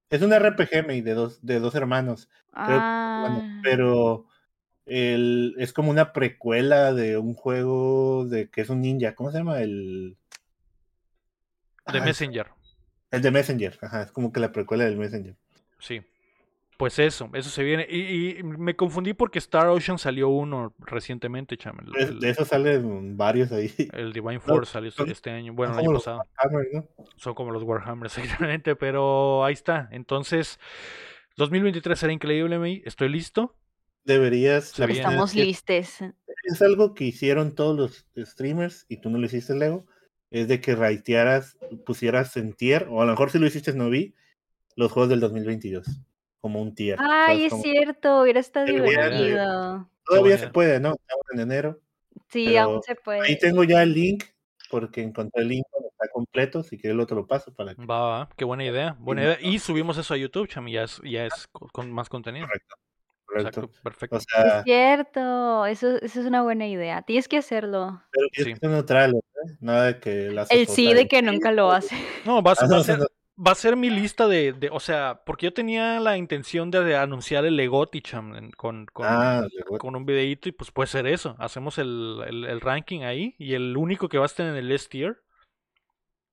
es un RPG de dos, de dos hermanos. creo que- bueno, Ah, pero el, es como una precuela de un juego de que es un ninja. ¿Cómo se llama? El. The Ah, Messenger. El de Messenger. Ajá, es como que la precuela del Messenger. Sí. Pues eso, eso se viene. Y, y me confundí porque Star Ocean salió uno recientemente, chame. El, De, el- de eso salen varios ahí. el Divine No, Force salió este- son- este año. Bueno, Son el como año los pasado. Warhammer, ¿no? Son como los Warhammer, exactamente. Pero ahí está. Entonces, 2023 será increíble, me. Estoy listo. Deberías. Estamos listes. Es algo que hicieron todos los streamers y tú no lo hiciste, Lego. Es de que raitearas, pusieras en tier, o a lo mejor si lo hiciste no vi, los juegos del 2022. Como un tier. Ay, ¿sabes? es Como- cierto, hubiera estado divertido. Todavía se puede, ¿no? Estamos en enero. Sí, aún se puede. Ahí tengo ya el link, porque encontré el link donde está completo. Si quieres, lo te lo paso para que. Va, va, qué buena idea. Buena Sí. idea. Y subimos eso a YouTube, chami. Ya es, ya es co- con más contenido. Correcto. Correcto. Exacto, perfecto. O sea, Es cierto, eso, eso es una buena idea. Tienes que hacerlo. pero tienes Sí. que ser neutral, ¿eh? Nada de que la El sí de que nunca lo hace. No, va, a- Ah, va a no, ser, no, va a ser mi lista de, de- o sea, porque yo tenía la intención de, de anunciar el Legoti, con, con, Ah, con un videíto y pues puede ser eso. Hacemos el, el- el ranking ahí y el único que va a estar en el S tier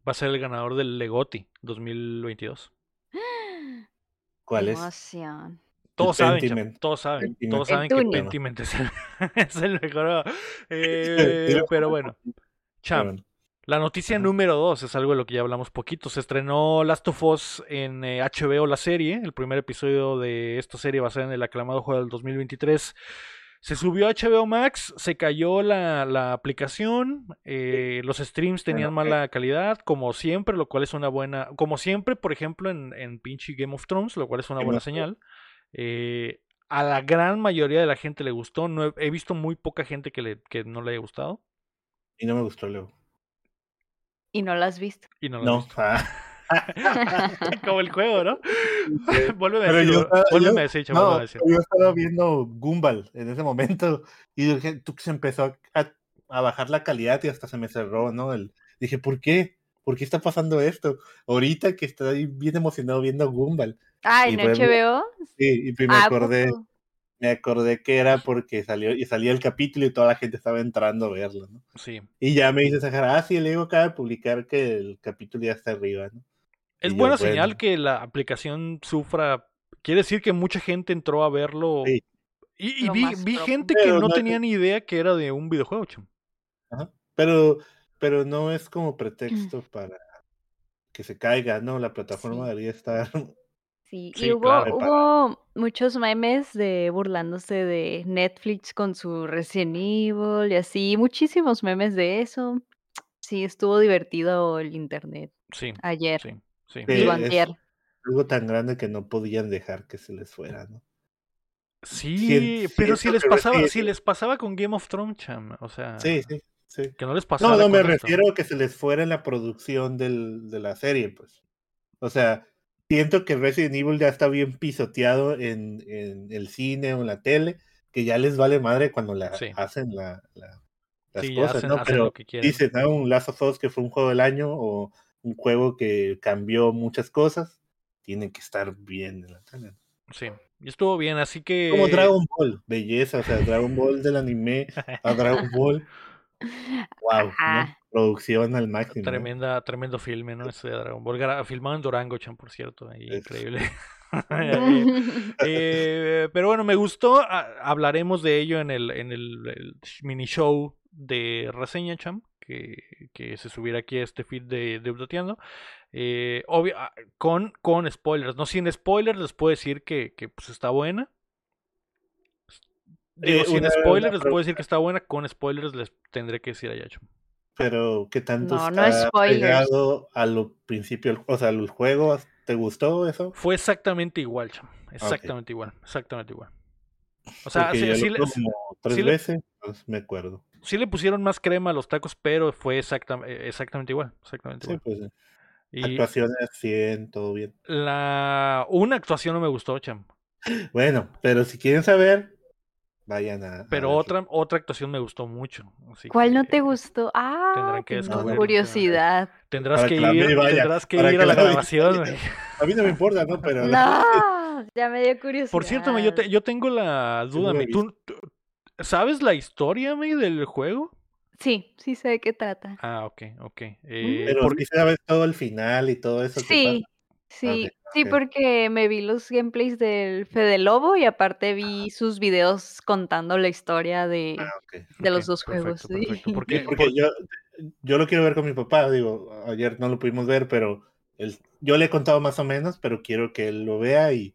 va a ser el ganador del Legoti 2022. ¿cuál es? Emoción. Todos saben, Pentiment. todos saben, Pentiment. todos saben que Pentiment. Pentiment es el, es el mejor. eh, pero bueno, cham, Bueno, La noticia Ajá. número dos es algo de lo que ya hablamos poquito. Se estrenó Last of Us en eh, HBO, la serie. El primer episodio de esta serie va a ser en el aclamado juego del 2023. Se subió a HBO Max, se cayó la, la aplicación, eh, los streams tenían Bueno, mala calidad, como siempre, lo cual es una buena, como siempre, por ejemplo, en, en pinche Game of Thrones, lo cual es una buena señal. Eh, a la gran mayoría de la gente le gustó, no he, he visto muy poca gente que, le, que no le haya gustado Y no me gustó, Leo. Y no lo has visto. y no visto. Ah, Como el juego, ¿no? vuélveme a Pero decir, yo estaba- a decir, no, yo viendo Gumball en ese momento y dije, tú se empezó a, a bajar la calidad y hasta se me cerró, ¿no? El, dije, ¿por qué? ¿Por qué está pasando esto? Ahorita que estoy bien emocionado viendo Gumball. Ah, en HBO. Sí, y me Ah, ¿a acordé, poco? Me acordé que era porque salió y salía el capítulo y toda la gente estaba entrando a verlo, ¿no? Sí. Y ya me dice Sahara, ah, sí, el Ego acaba de publicar que el capítulo ya está arriba, ¿no? Es Y yo, buena bueno. señal que la aplicación sufra. Quiere decir que mucha gente entró a verlo. Sí. Y, vi, gente que no no- tenía ni idea que era de un videojuego, chum. Ajá. Pero, pero no es como pretexto para que se caiga, ¿no? La plataforma Sí. debería estar. Sí, Sí, y hubo, claro. hubo muchos memes de burlándose de Netflix con su Resident Evil y así, muchísimos memes de eso. Sí, estuvo divertido el internet Sí, ayer. sí, sí. Sí, Digo, es- algo tan grande que no podían dejar que se les fuera, ¿no? Sí, pero si les pasaba, si les pasaba con Game of Thrones, cham. O sea, Sí, sí, sí. que no les pasaba. No, no, me esto. refiero a que se les fuera en la producción del, de la serie, pues. O sea, siento que Resident Evil ya está bien pisoteado en, en el cine o en la tele, que ya les vale madre cuando la Sí. hacen la, la- las Sí, cosas, hacen, ¿no? hacen Pero dicen, ah, un Last of Us que fue un juego del año o un juego que cambió muchas cosas, tienen que estar bien en la tele. Sí, y estuvo bien, así que. Como Dragon Ball, belleza, o sea, Dragon Ball del anime a Dragon Ball. Wow, Ajá. Producción al máximo. Tremenda, tremendo filme, ¿no? Ese de Dragon Ball. Filmado en Durango, chan, por cierto. increíble. Eh, pero bueno, me gustó. a- Hablaremos de ello en el, en el, el mini show de reseña, Cham, que, que se subiera aquí a este feed de, de Updateando. Eh, obvio, ah, con, con spoilers, no sin spoilers, les puedo decir que, que pues, está buena. Digo, Eh, sin spoilers les puedo decir que está buena, con spoilers les tendré que decir allá, Cham. Pero ¿qué tanto No, no está spoilers. pegado a lo principio, o sea, al juego? ¿Te gustó eso? Fue exactamente igual, Cham. Exactamente igual, exactamente igual. O sea, sí, yo sí lo le- juego como tres sí le- veces, pues me acuerdo. sí le pusieron más crema a los tacos, pero fue eh, exactamente igual. Exactamente Sí, igual. pues Y actuaciones 100, todo bien. la una actuación no me gustó, Cham. Bueno, pero si quieren saber, vayan a. Pero otra, otra actuación me gustó mucho. así ¿Cuál no te gustó? Ah, tendrán que curiosidad. Tendrás Para que ir, vaya, tendrás que ir que a la grabación. vaya. A mí no me importa, ¿no? Pero No, ya me dio curiosidad. Por cierto, me, yo, te- yo tengo la Sí, duda, lo he me, ¿tú, tú- ¿sabes la historia me, del juego? Sí, sí sé de qué trata. Ah, ok, ok. Eh, pero por- sí sabes todo el final y todo eso. que Sí, pasa. Sí, sí, porque me vi los gameplays del Fede Lobo y aparte vi sus videos contando la historia de, Ah, de los dos juegos. perfecto, sí. perfecto. Sí, Porque, porque yo, yo lo quiero ver con mi papá, digo, ayer no lo pudimos ver, pero él, yo le he contado más o menos, pero quiero que él lo vea y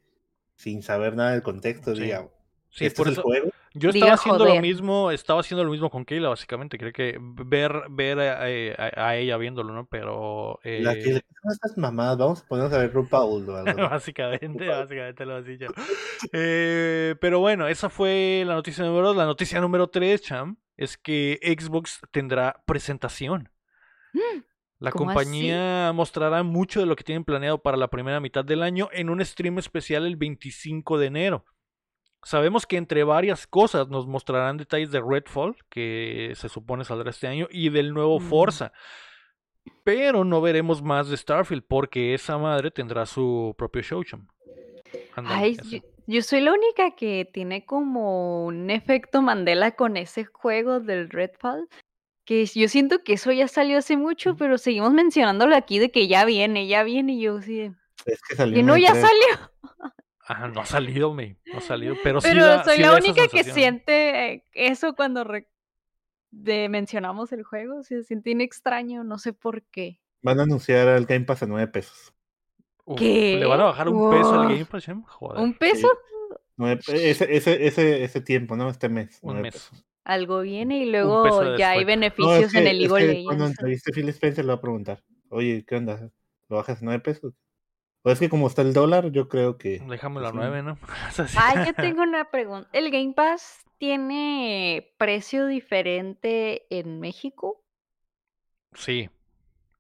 sin saber nada del contexto Sí. diga, sí, ¿este por es eso, el juego? Yo estaba haciendo lo mismo, estaba haciendo lo mismo con Keila, básicamente. Creo que ver, ver a, eh, a- a ella viéndolo, ¿no? Pero eh, La que le "No, estas mamadas, vamos a ponernos a ver RuPaul o algo. ¿no?". básicamente, básicamente lo así yo. Eh, pero bueno, esa fue la noticia número dos. La noticia número tres, Cham, es que Xbox tendrá presentación. La ¿Cómo compañía mostrará mucho de lo que tienen planeado para la primera mitad del año en un stream especial el 25 de enero. Sabemos que entre varias cosas nos mostrarán detalles de Redfall, que se supone saldrá este año, y del nuevo Mm. Forza. Pero no veremos más de Starfield, porque esa madre tendrá su propio show, cham. Ándale, Ay, yo, yo soy la única que tiene como un efecto Mandela con ese juego del Redfall. Que yo siento que eso ya salió hace mucho, pero seguimos mencionándolo aquí de que ya viene, ya viene. Y yo sí, Es que salió que no, ya salió. Ajá, no ha salido, me, no ha salido, pero, sí Pero da- soy sí la única que siente eso cuando re- de mencionamos el juego. Se siente extraño, no sé por qué. Van a anunciar el Game Pass a 9 pesos. Uf, ¿Qué? ¿Le van a bajar un peso al. Game Pass? Joder, ¿Un peso? Nueve- ese, ese, ese, ese tiempo, ¿no? Este mes. un nueve mes. pesos. Algo viene y luego de ya hay descuento. No, es beneficios en el League Cuando entreviste a Phil Spencer le va a preguntar, oye, ¿qué onda? ¿Lo bajas a 9 pesos? O es que como está el dólar, yo creo que... Déjame la pues, nueve, ¿no? Ah, yo tengo una pregunta. ¿El Game Pass tiene precio diferente en México? Sí.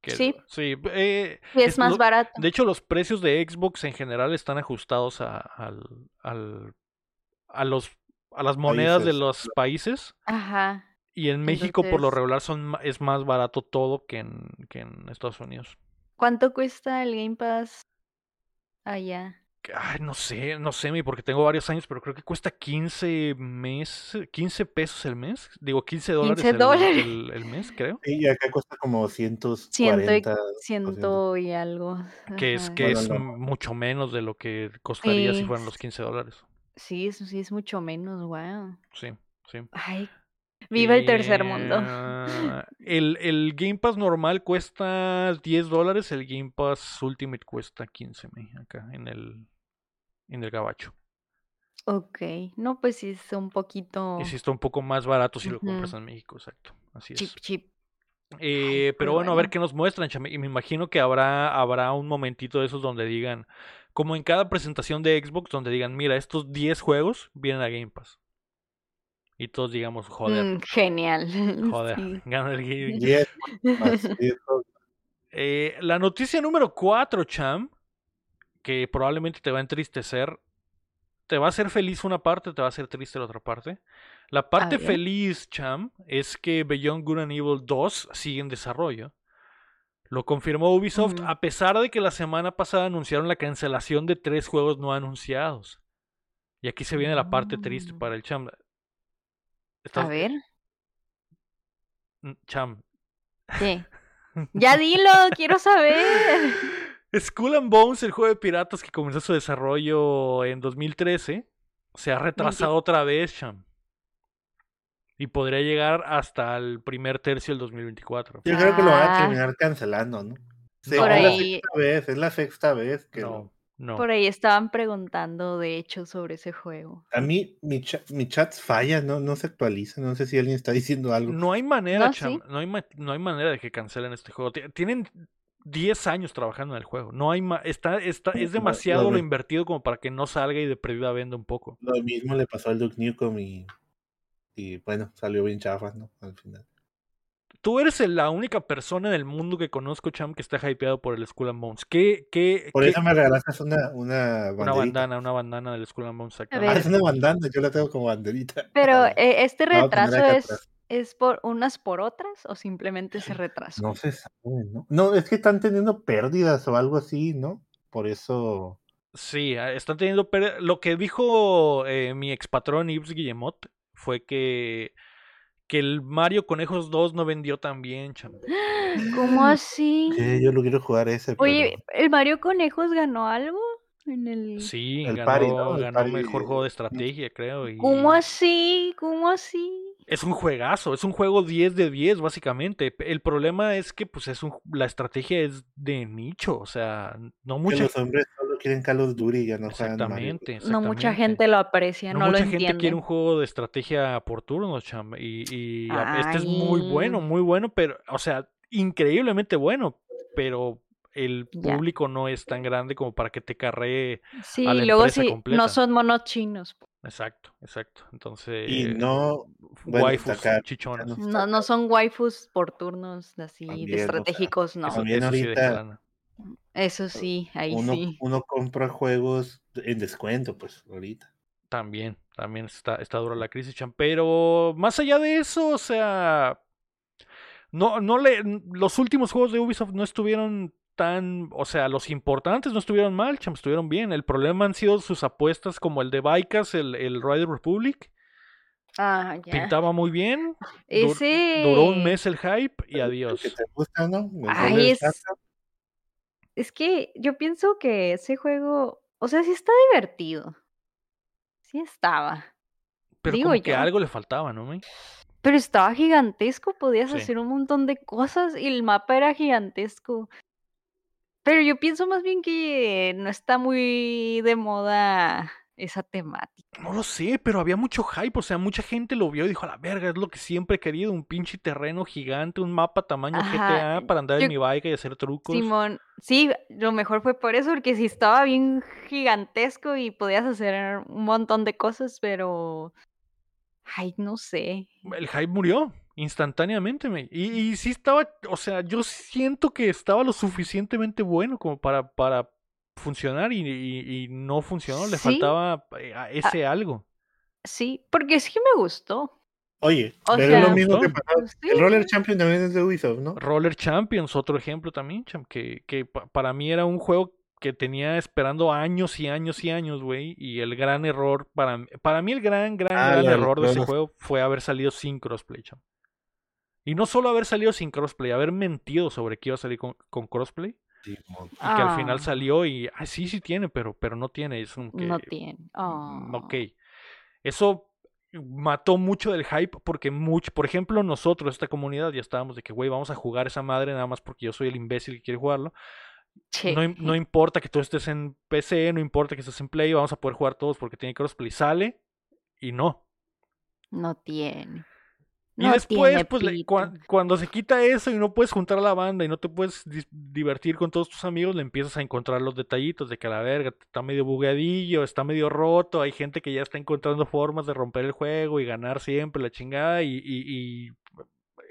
que- Sí. Sí. eh, ¿Y es es más lo- barato? De hecho, los precios de Xbox en general están ajustados a, al, al- a los a las monedas de los países. Ajá. Y en México, por lo regular, son, es más barato todo que en, que en Estados Unidos. ¿Cuánto cuesta el Game Pass allá? Que- Ay, no sé, no sé, mi, porque tengo varios años, pero creo que cuesta 15 mes, 15 pesos el mes. Digo, 15 dólares 15 el, dólares. el- el mes, creo. Sí, y acá cuesta como 140. Ciento y, 200. ciento y algo. Que es, que Bueno, es no. mucho menos de lo que costaría si fueran los 15 dólares. Sí, eso sí es mucho menos, wow. Sí, sí. Ay, viva el tercer mundo. El, el Game Pass normal cuesta 10 dólares, el Game Pass Ultimate cuesta 15 me, acá en el, en el gabacho. Ok, no, pues sí es un poquito Y si está un poco más barato si lo compras en México, exacto. Así es. chip, chip. Eh, pero pero bueno, a ver qué nos muestran, chame, Y me imagino que habrá, habrá un momentito de esos donde digan, como en cada presentación de Xbox, donde digan, mira, estos 10 juegos vienen a Game Pass. Y todos digamos, joder, Mm, genial. joder, sí. gana el Game 10 más 10 Eh, la noticia número 4, Cham, que probablemente te va a entristecer. Te va a hacer feliz una parte, te va a hacer triste la otra parte. La parte feliz, Cham, es que Beyond Good and Evil 2 sigue en desarrollo. Lo confirmó Ubisoft, Ujú. a pesar de que la semana pasada anunciaron la cancelación de tres juegos no anunciados. Y aquí se viene la parte triste Mm. para el Cham. A ver, Mm, Cham, ¿qué? Ya dilo, quiero saber. Skull and Bones, el juego de piratas que comenzó su desarrollo en 2013, se ha retrasado otra vez, Cham. Y podría llegar hasta el primer tercio del 2024. Yo creo que lo van a Ah. terminar cancelando, ¿no? Sí, Por es la ahí- sexta vez, es la sexta vez que lo- No. Por ahí estaban preguntando, de hecho, sobre ese juego. A mí mi, cha- mi chat falla, no, no se actualiza, no sé si alguien está diciendo algo. No hay manera, No, cham, sí. no, hay ma- no hay manera de que cancelen este juego. Ti- Tienen 10 años trabajando en el juego. No hay ma- está, está, es demasiado lo lo ve- invertido como para que no salga y de perdida venda un poco. Lo mismo le pasó al Duke Nukem y, y bueno, salió bien chafa, ¿no? Al final. Tú eres la única persona en el mundo que conozco, Cham, que está hypeado por el Skull and Bones. ¿Qué, qué, Por qué- eso me regalaste una, una Una bandana, una bandana del Skull and Bones. Ah, es una bandana, yo la tengo como banderita. Pero Ah, eh, este retraso es, es por unas por otras o simplemente se retrasó. No se sabe, ¿no? No, es que están teniendo pérdidas o algo así, ¿no? Por eso. Sí, ah, están teniendo... pérdida. Lo que dijo eh, mi expatrón Yves Guillemot fue que, que el Mario Conejos 2 no vendió tan bien, Cham. ¿Cómo así? que yo lo quiero jugar ese. Oye, pero- ¿el Mario Conejos ganó algo? En el... Sí, El ganó, Party, ¿no? El ganó Party, mejor juego de estrategia, creo. Y ¿Cómo así? ¿Cómo así? Es un juegazo, es un juego 10 de 10, básicamente. El problema es que pues es un, la estrategia es de nicho, o sea, no que mucha los hombres solo quieren Call of Duty ya no Mario. Exactamente, No mucha exactamente. gente lo aprecia, No no, lo mucha gente entiende. quiere un juego de estrategia por turnos, cham. Y, este es muy bueno, muy bueno, pero, o sea, increíblemente bueno, pero el Ya. público no es tan grande como para que te carree. Sí, a la y luego sí, completa. no son monos chinos. Exacto, exacto. Entonces, Y no. bueno, waifus sacar- chichonas. no. No, no son waifus por turnos así También, de o sea, estratégicos, no. Eso, También eso ahorita-. Eso sí, ahí uno, sí. uno compra juegos en descuento, pues, ahorita. También, también está, está dura la crisis, Chan. Pero más allá de eso, o sea. No, no le. Los últimos juegos de Ubisoft no estuvieron tan. O sea, los importantes no estuvieron mal, Cham, estuvieron bien. El problema han sido sus apuestas como el de Vicas, el, el Rider Republic. Ah, ya. Pintaba muy bien. dur-. Duró un mes el hype y adiós. que te gusta, ¿no? El Ay, Roller es... Que yo pienso que ese juego, o sea, sí está divertido. Sí estaba. Pero digo como que yo. algo le faltaba, ¿no, May? Pero estaba gigantesco, podías Sí. hacer un montón de cosas y el mapa era gigantesco. Pero yo pienso más bien que no está muy de moda esa temática. No lo sé, pero había mucho hype, o sea, mucha gente lo vio y dijo, a la verga, es lo que siempre he querido, un pinche terreno gigante, un mapa tamaño Ajá, GTA para andar yo- en mi bike y hacer trucos. Simón, sí, lo mejor fue por eso, porque sí estaba bien gigantesco y podías hacer un montón de cosas, pero... Ay, no sé. El hype murió instantáneamente, me. Y, y sí estaba, o sea, yo siento que estaba lo suficientemente bueno como para, para funcionar y, y- y no funcionó, le Sí. faltaba eh, a ese algo. Sí, porque sí me gustó. Oye, O pero es lo mismo que pasó. Sí. El Roller Champion también es de Ubisoft, ¿no? Roller Champions, otro ejemplo también, cham, que, que pa- para mí era un juego que tenía esperando años y años y años, güey, y el gran error, para, mí- para mí el gran, gran, Ah, gran error de ese juego fue haber salido sin crossplay, cham. Y no solo haber salido sin crossplay, haber mentido sobre que iba a salir con, con crossplay, Sí, y que al final Ah. salió y, ah, sí, sí tiene, pero, pero no tiene, es un que, No tiene. Mm. Ok. Eso mató mucho del hype porque mucho, por ejemplo, nosotros, esta comunidad, ya estábamos de que, güey, vamos a jugar esa madre nada más porque yo soy el imbécil que quiere jugarlo. Che, No, no importa que tú estés en PC, no importa que estés en Play, vamos a poder jugar todos porque tiene crossplay. Sale y no. No tiene. Y No después, pues, le- cuando se quita eso y no puedes juntar a la banda y no te puedes divertir con todos tus amigos, le empiezas a encontrar los detallitos de que a la verga está medio bugueadillo, está medio roto, hay gente que ya está encontrando formas de romper el juego y ganar siempre la chingada y, y- y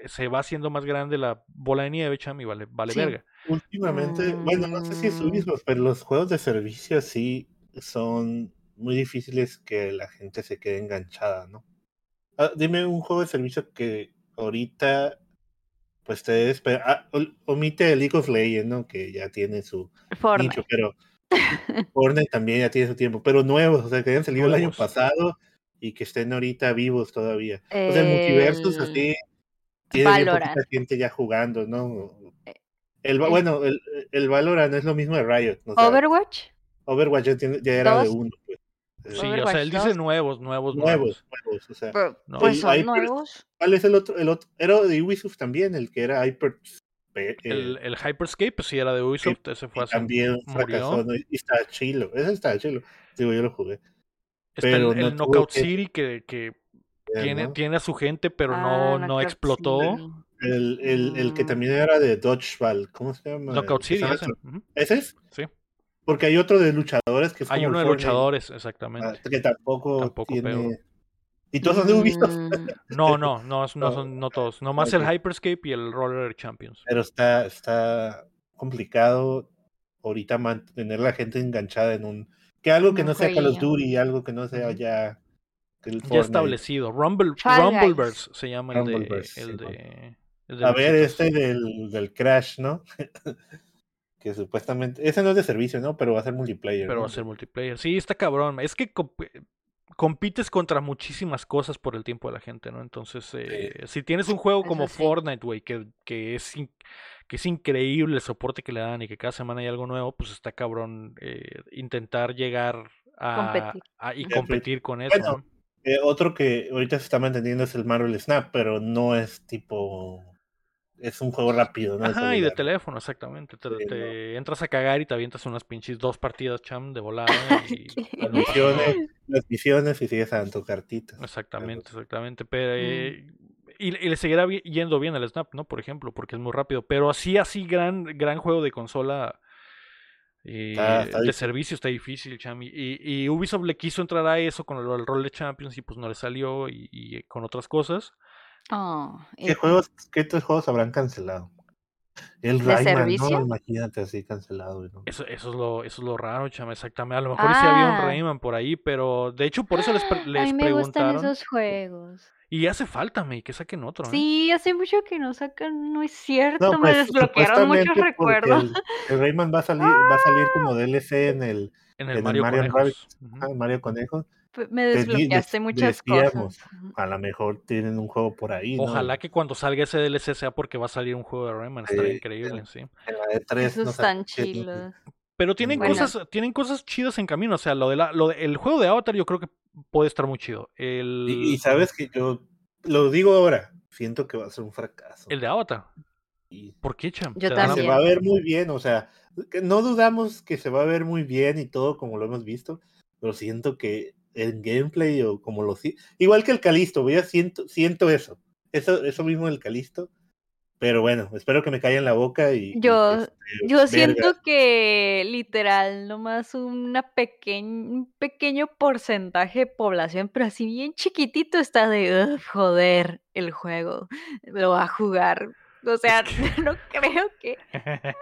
se va haciendo más grande la bola de nieve, cham, y vale, vale Sí. verga. Últimamente, bueno, no sé si es Mm. Ubisoft, pero los juegos de servicio sí son muy difíciles que la gente se quede enganchada, ¿no? Ah, dime un juego de servicio que ahorita pues te debe esperar. Ah, omite el League of Legends, ¿no? Que ya tiene su Fortnite. nicho, pero Fortnite también ya tiene su tiempo, pero nuevos, o sea, que hayan salido el año pasado y que estén ahorita vivos todavía. O sea, el Multiversus El así tiene poquita gente ya jugando, ¿no? Eh, El, va- el- bueno, el, el Valorant es lo mismo de Riot. o sea, Overwatch. Overwatch ya, tiene- ya era de uno. Pues. Sí, o sea, él dice 2. nuevos, nuevos, nuevos, nuevos. nuevos, o sea. Pero, No. pues son nuevos. ¿Cuál es el otro? El otro era de Ubisoft también, el que era Hyper. eh, El, el Hyperscape, pues sí era de Ubisoft, ese fue hace también murió. fracasó, ¿no? Y está chilo, ese está chilo. Digo, yo lo jugué. Está pero el, no el Knockout que- City que, tiene, ¿no? tiene a su gente, pero Ah, no, no explotó. El, el, el que Mm. también era de Dodgeball, ¿cómo se llama? Knockout City, ese. ¿Ese es? Sí. Porque hay otro de luchadores que es Hay como uno de Fortnite, luchadores, ah, exactamente. que tampoco, Tampoco tiene... Y todos son de Ubisoft, No, no, no, no No. son no todos. Nomás Ok. el Hyperscape y el Roller Champions. pero está, está complicado ahorita mantener la gente enganchada en un... Que algo que Un no sea Call of. Duty, algo que no sea ya... que el Ya establecido. Rumble. Rumbleverse se llama el de. El sí, de, el de A ver, este del, del Crash, ¿no? que supuestamente... Ese no es de servicio, ¿no? Pero va a ser multiplayer. Pero ¿no? va a ser multiplayer. Sí, está cabrón. Es que comp- compites contra muchísimas cosas por el tiempo de la gente, ¿no? Entonces, eh, si tienes un juego como sí. Fortnite, güey, que, que es que es increíble el soporte que le dan y que cada semana hay algo nuevo, pues está cabrón eh, intentar llegar a, Competir. a- y competir con eso, bueno, ¿no? Eh, otro que ahorita se está manteniendo es el Marvel Snap, pero no es tipo. Es un juego rápido, ¿no? Ajá, y de teléfono, exactamente. Te, Sí, te entras a cagar y te avientas unas pinches dos partidas, cham, de volada. Y, Las misiones, las misiones y sigues a tu cartitas. Exactamente, exactamente. Pero, Mm. eh, y, y le seguirá yendo bien el Snap, ¿no? Por ejemplo, porque es muy rápido. Pero así, así, gran, gran juego de consola eh, Está- está de difícil. servicio está difícil, Cham. Y, y y Ubisoft le quiso entrar a eso con el, el rol de Champions y pues no le salió y, y con otras cosas. Oh, ¿Qué y- juegos, qué otros juegos habrán cancelado? El ¿De Rayman, servicio? ¿no? Imagínate así cancelado. ¿no? Eso, eso, es lo, eso es lo raro, Cham, exactamente. A lo mejor sí había un Ah. Rayman por ahí, pero de hecho por eso les, pre- a les mí me gustan esos juegos. Y hace falta, me que saquen otro, ¿eh? Sí, hace mucho que no sacan, no es cierto, No, me pues, desbloquearon muchos supuestamente porque recuerdos. El, el Rayman va a salir, va a salir como DLC en el, En Mario, Mario Conejos. Ah, Mario Conejo. Me desbloqueaste des- muchas decíamos, cosas. A lo mejor tienen un juego por ahí. ¿no? Ojalá que cuando salga ese DLC sea porque va a salir un juego de Rayman, estaría Sí, increíble, sí. En la E3 Esos no están chilos. Pero tienen Bueno. cosas, tienen cosas chidas en camino. O sea, lo de la, lo de- el juego de Avatar yo creo que puede estar muy chido. El, Y, y sabes que yo lo digo ahora, siento que va a ser un fracaso. el de Avatar. ¿Por qué, Cham? Yo ¿Te dan a- se va a ver muy bien, o sea, no dudamos que se va a ver muy bien y todo como lo hemos visto, pero siento que en gameplay o como lo igual que el Calisto, voy a siento siento eso. Eso eso mismo del Calisto. Pero bueno, espero que me caiga en la boca y Yo- Yo verga. siento que literal, nomás una pequeñ- un pequeño porcentaje de población, pero así bien chiquitito está de "Ugh, joder el juego, lo va a jugar. O sea, no creo que.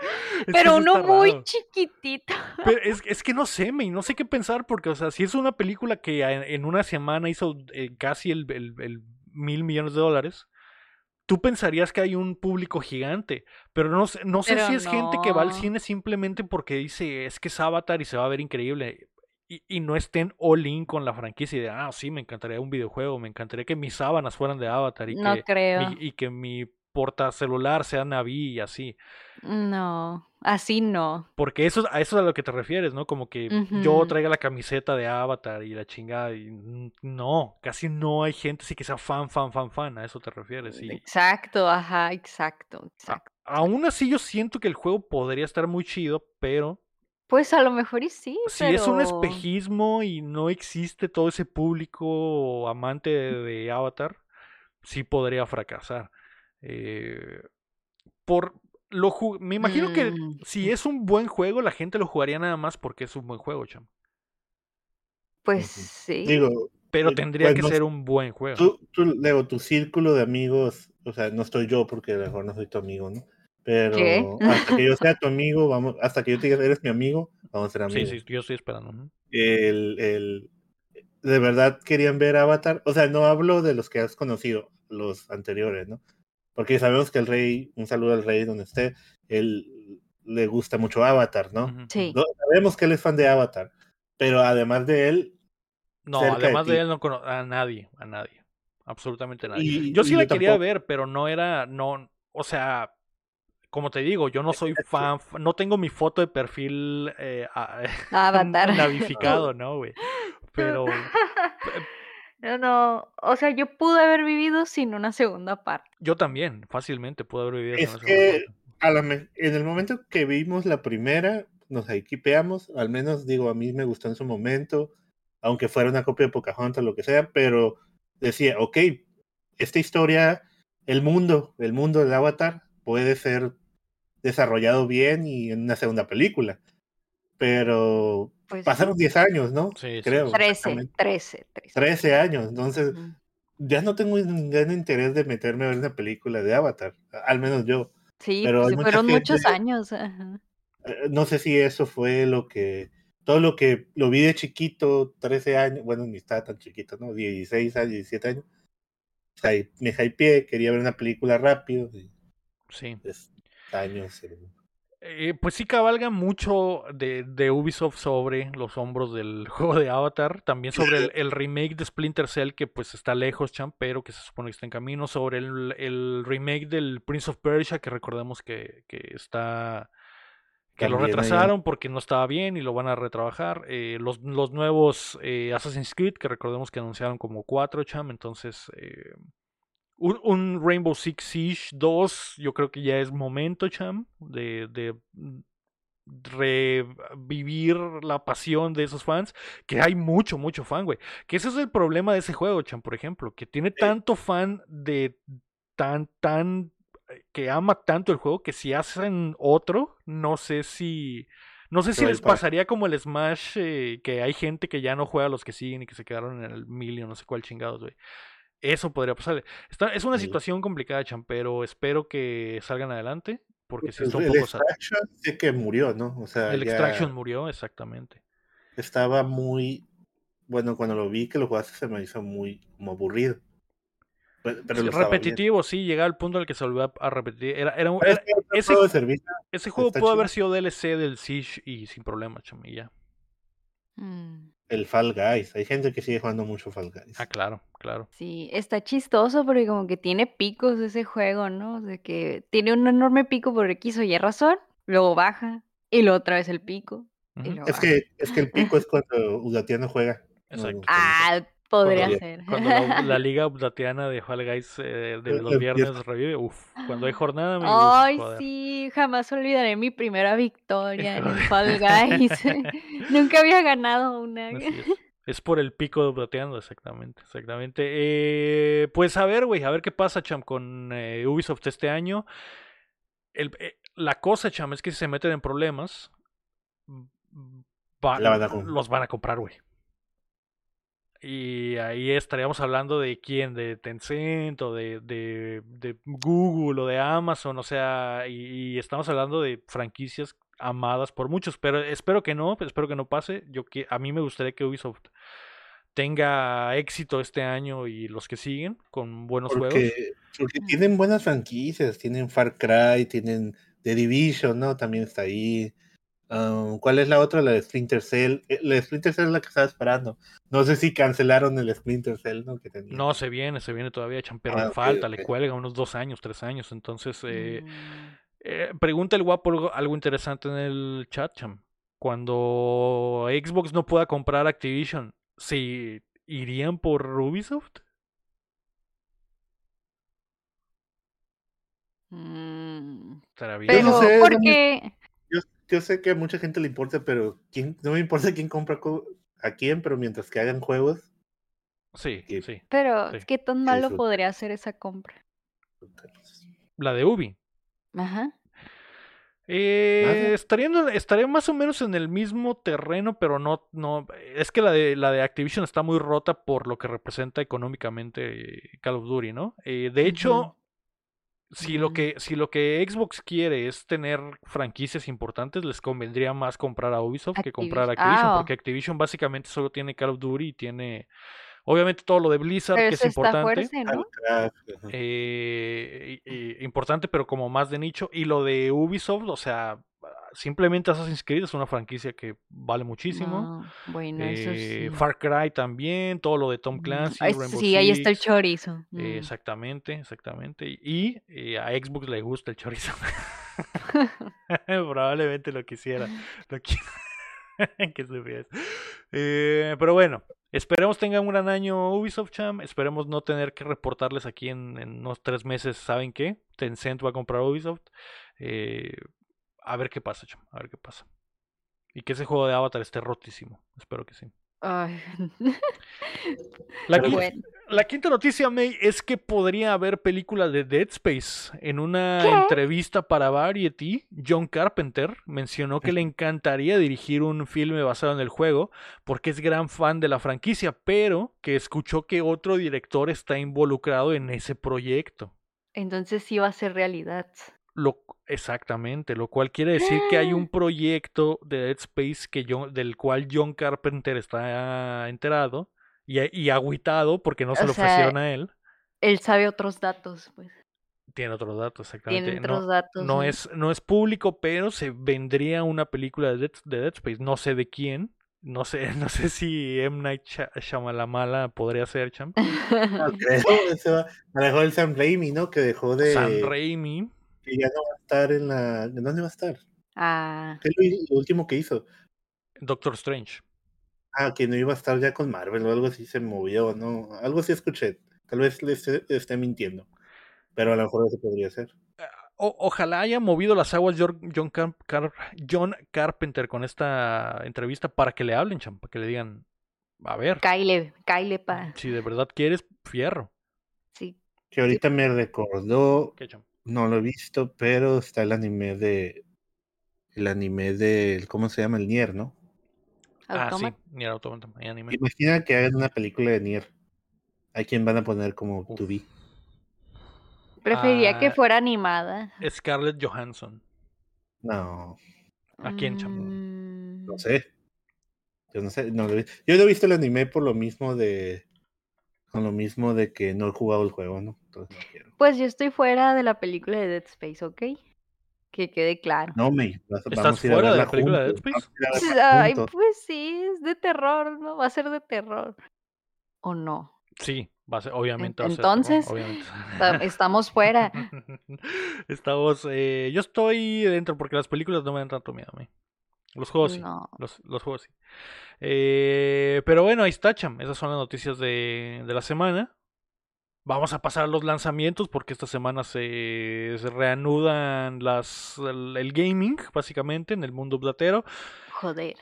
Pero uno muy raro. chiquitito. Pero es, es que no sé, me, no sé qué pensar, porque, o sea, si es una película que en, en una semana hizo eh, casi el, el- el mil millones de dólares, tú pensarías que hay un público gigante, pero no sé, no sé Pero si es gente que va al cine simplemente porque dice, es que es Avatar y se va a ver increíble. Y, y no estén all in con la franquicia y de, ah, sí, me encantaría un videojuego, me encantaría que mis sábanas fueran de Avatar y, No que, creo. mi, y que mi portacelular sea Navi y así. No, así no. Porque eso, es- a eso es a lo que te refieres, ¿no? Como que yo traiga la camiseta de Avatar y la chingada. Y no, casi no hay gente así que sea fan, fan, fan, fan. A eso te refieres. Y Exacto, ajá, exacto, exacto. aún así yo siento que el juego podría estar muy chido, pero Pues a lo mejor y sí, si es un espejismo y no existe todo ese público amante de, de Avatar, sí podría fracasar. Eh, por lo me imagino que Mm. si es un buen juego, la gente lo jugaría nada más porque es un buen juego, cham. pues sí. Digo, Pero Eh, tendría pues que no ser un buen juego. tú, tú, Leo, tu círculo de amigos, o sea, no estoy yo porque a lo mejor no soy tu amigo, ¿no? Pero ¿Qué? hasta que yo sea tu amigo, vamos, hasta que yo te diga eres mi amigo, vamos a ser Sí, amigos. sí, yo estoy esperando. ujú. el, el- de verdad querían ver Avatar. O sea, no hablo de los que has conocido, los anteriores, ¿no? Porque sabemos que el rey, un saludo al rey donde esté, él le gusta mucho Avatar, ¿no? Sí. sabemos que él es fan de Avatar, pero además de él, No, de además de, él no conozco a nadie, a nadie. Absolutamente a nadie. Y- yo sí la yo quería tampoco. ver, pero no era, no, o sea, como te digo, yo no soy fan, no tengo mi foto de perfil eh, a- Avatar. navificado, ¿no, güey? Pero No, no, o sea, yo pude haber vivido sin una segunda parte. yo también, fácilmente puedo haber vivido sin Es una segunda que parte. a la en el momento que vimos la primera, nos equipeamos, al menos digo, a mí me gustó en su momento, aunque fuera una copia de Pocahontas o lo que sea, pero decía, ok, esta historia, el mundo, el mundo del Avatar puede ser desarrollado bien y en una segunda película. Pero Pues pasaron 10 años, ¿no? Sí, sí, Creo. sí. 13, exactamente. 13, 13. 13 años, entonces Ujú. ya no tengo ningún interés de meterme a ver una película de Avatar, al menos yo. Sí, Pero pues fueron muchos gente- años. ajá. Eh, No sé si eso fue lo que, todo lo que lo vi de chiquito, 13 años, bueno, ni estaba tan chiquito, ¿no? 16 años, 17 años. O sea, me hypeé, quería ver una película rápido, y Sí. pues, años. eh, Eh, pues sí cabalga mucho de, de Ubisoft sobre los hombros del juego de Avatar, también sobre el, el remake de Splinter Cell que pues está lejos, champ, pero que se supone que está en camino, sobre el, el remake del Prince of Persia que recordemos que, que está que lo También retrasaron porque no estaba bien y lo van a retrabajar. eh, los, los nuevos eh, Assassin's Creed que recordemos que anunciaron como cuatro, cham, entonces eh, un, un Rainbow Six Siege 2 yo creo que ya es momento, cham, de, de revivir la pasión de esos fans, que hay mucho, mucho fan, güey. Que ese es el problema de ese juego, cham, por ejemplo, que tiene tanto fan de tan, tan, eh, que ama tanto el juego, que si hacen otro, no sé si... No sé si les pasaría como el Smash, eh, que hay gente que ya no juega a los que siguen y que se quedaron en el million, no sé cuál chingados, güey. Eso podría pasar. Está, es una Sí. situación complicada, Chan, pero espero que salgan adelante, porque si el, está un el poco... Extraction sé que murió, ¿no? O sea, El ya Extraction murió, exactamente. estaba muy, bueno, cuando lo vi que lo jugaste se me hizo muy como aburrido. Pero, pero Sí, lo estaba bien. repetitivo, sí, llega al punto en el que se volvió a, repetir. Era, era ese, juego de servicio ese juego pudo chido. haber sido DLC del Siege y sin problema, Chan, y ya. Mm, el Fall Guys. Hay gente que sigue jugando mucho Fall Guys. Ah, claro, claro. Sí, está chistoso porque como que tiene picos ese juego, ¿no? De que tiene un enorme pico por X o Y razón, luego baja, y luego otra vez el pico, y luego Es baja. que, es que el pico es cuando Udatiano juega. no Exacto. Ah, podría Cuando- ser. Cuando la, la liga updateana de Fall Guys eh, de El- los viernes revive, uff, cuando hay jornada, me Ay, sí, jamás olvidaré mi primera victoria en el. Fall Guys. Nunca había ganado una. Así es. Es por el pico de Updateando, exactamente, exactamente. Eh, pues a ver, güey, a ver qué pasa, Cham, con eh, Ubisoft este año. El- eh, la cosa, Cham, es que si se meten en problemas, mm, va- La van a comprar. los van a comprar, güey. Y ahí estaríamos hablando de quién, de Tencent o de, de, de Google o de Amazon, o sea, y, y estamos hablando de franquicias amadas por muchos, pero espero que no, espero que no pase. Yo que a mí me gustaría que Ubisoft tenga éxito este año y los que siguen con buenos juegos. Porque, porque tienen buenas franquicias. Tienen Far Cry, tienen The Division, ¿no? También está ahí. Um, ¿Cuál es la otra? La de Splinter Cell. Eh, La de Splinter Cell es la que estaba esperando. No sé si cancelaron el Splinter Cell, ¿no? Que tenía. No, se viene, se viene todavía, pero Ah, falta, le cuelga unos dos años, tres años. Entonces, eh, Mm, Eh, pregunta el guapo algo, interesante en el chat, Cham. Cuando Xbox no pueda comprar Activision, ¿se irían por Ubisoft? mm. Pero, no Yo, sé que a mucha gente le importa, pero ¿quién, no me importa quién compra co- a quién, pero mientras que hagan juegos. Sí, que- sí. Pero, Sí. ¿qué tan malo podría ser esa compra? La de Ubi. Ajá. Eh, Nada. estaría, estaría más o menos en el mismo terreno, pero no, no. Es que la de, la de Activision está muy rota por lo que representa económicamente Call of Duty, ¿no? Eh, de hecho. Si lo que, si lo que Xbox quiere es tener franquicias importantes, les convendría más comprar a Ubisoft que comprar a Activision. Activision, Ah, porque Activision básicamente solo tiene Call of Duty y tiene, obviamente todo lo de Blizzard, Pero que es importante. fuerte, ¿no? Eh, y- y- importante, pero como más de nicho. Y lo de Ubisoft, o sea, simplemente Assassin's Creed es una franquicia que vale muchísimo. Bueno, eso Eh, sí. Far Cry también, todo lo de Tom Mm, Clancy, ay, sí, ahí está el chorizo. eh, Mm. exactamente, exactamente. Y eh, a Xbox le gusta el chorizo. Probablemente lo quisiera. Lo qui- que. Eh, pero bueno, Esperemos tengan un gran año Ubisoft Cham. Esperemos no tener que reportarles aquí en, en unos tres meses. ¿Saben qué? Tencent va a comprar Ubisoft. Eh, a ver qué pasa, Cham. A ver qué pasa. Y que ese juego de Avatar esté rotísimo. Espero que sí. Ay. La, bueno. La quinta noticia, May, es que podría haber película de Dead Space. En una ¿Qué? entrevista para Variety, John Carpenter mencionó que le encantaría dirigir un filme basado en el juego porque es gran fan de la franquicia, pero que escuchó que otro director está involucrado en ese proyecto. Entonces sí va a ser realidad. Lo, exactamente, lo cual quiere decir que hay un proyecto de Dead Space que yo, del cual John Carpenter está enterado y, y agüitado porque no se O lo sea, ofrecieron a él. Él sabe otros datos, pues. Tiene otros datos, exactamente. Tiene No, otros datos. no ¿no? es, no es público, pero se vendría una película de Dead, de Dead Space. No sé de quién. No sé, no sé si M. Night Shy- Shyamalan podría ser, champ. No creo, dejó el Sam Raimi, ¿no? Que dejó de. Sam Raimi. Que ya no va a estar en la. ¿En dónde va a estar? Ah, ¿Qué es lo último que hizo? Doctor Strange. Ah, que no iba a estar ya con Marvel o algo así se movió, ¿no? Algo así escuché. Tal vez le esté, esté mintiendo. Pero a lo mejor eso podría ser. O- ojalá haya movido las aguas John, Car- Car- John Carpenter con esta entrevista para que le hablen, champ, para que le digan, a ver, Kyle, Kyle pa. si de verdad quieres, fierro. Sí. Que ahorita me recordó, ¿Qué, champ? no lo he visto, pero está el anime de. El anime del. ¿Cómo se llama? El Nier, ¿no? Ah, sí. Nier Automata, anime. Imagina que hagan una película de Nier. ¿A quién van a poner como Uf. to be? Preferiría que Ah, fuera animada. Scarlett Johansson. No, ¿A quién, chamo? Mm, no sé. Yo no sé. No lo he- Yo no he visto el anime por lo mismo de. Con lo mismo de que no he jugado el juego, ¿no? Entonces no quiero. Pues yo estoy fuera de la película de Dead Space, ¿ok? Que quede claro. No, me. ¿Estás fuera de la película de Dead Space? verla Ay, pues sí, es de terror, ¿no? Va a ser de terror. ¿O no? Sí, va a ser, obviamente. va a ser terror, entonces, obviamente. Estamos fuera. Estamos. eh, yo estoy dentro porque las películas no me dan tanto miedo a mí. Los juegos sí. No. Los, los juegos sí. Eh, pero bueno, ahí está, cham. Esas son las noticias de, de la semana. Vamos a pasar a los lanzamientos porque esta semana se, se reanudan las, el, el gaming, básicamente, en el mundo platero. Joder.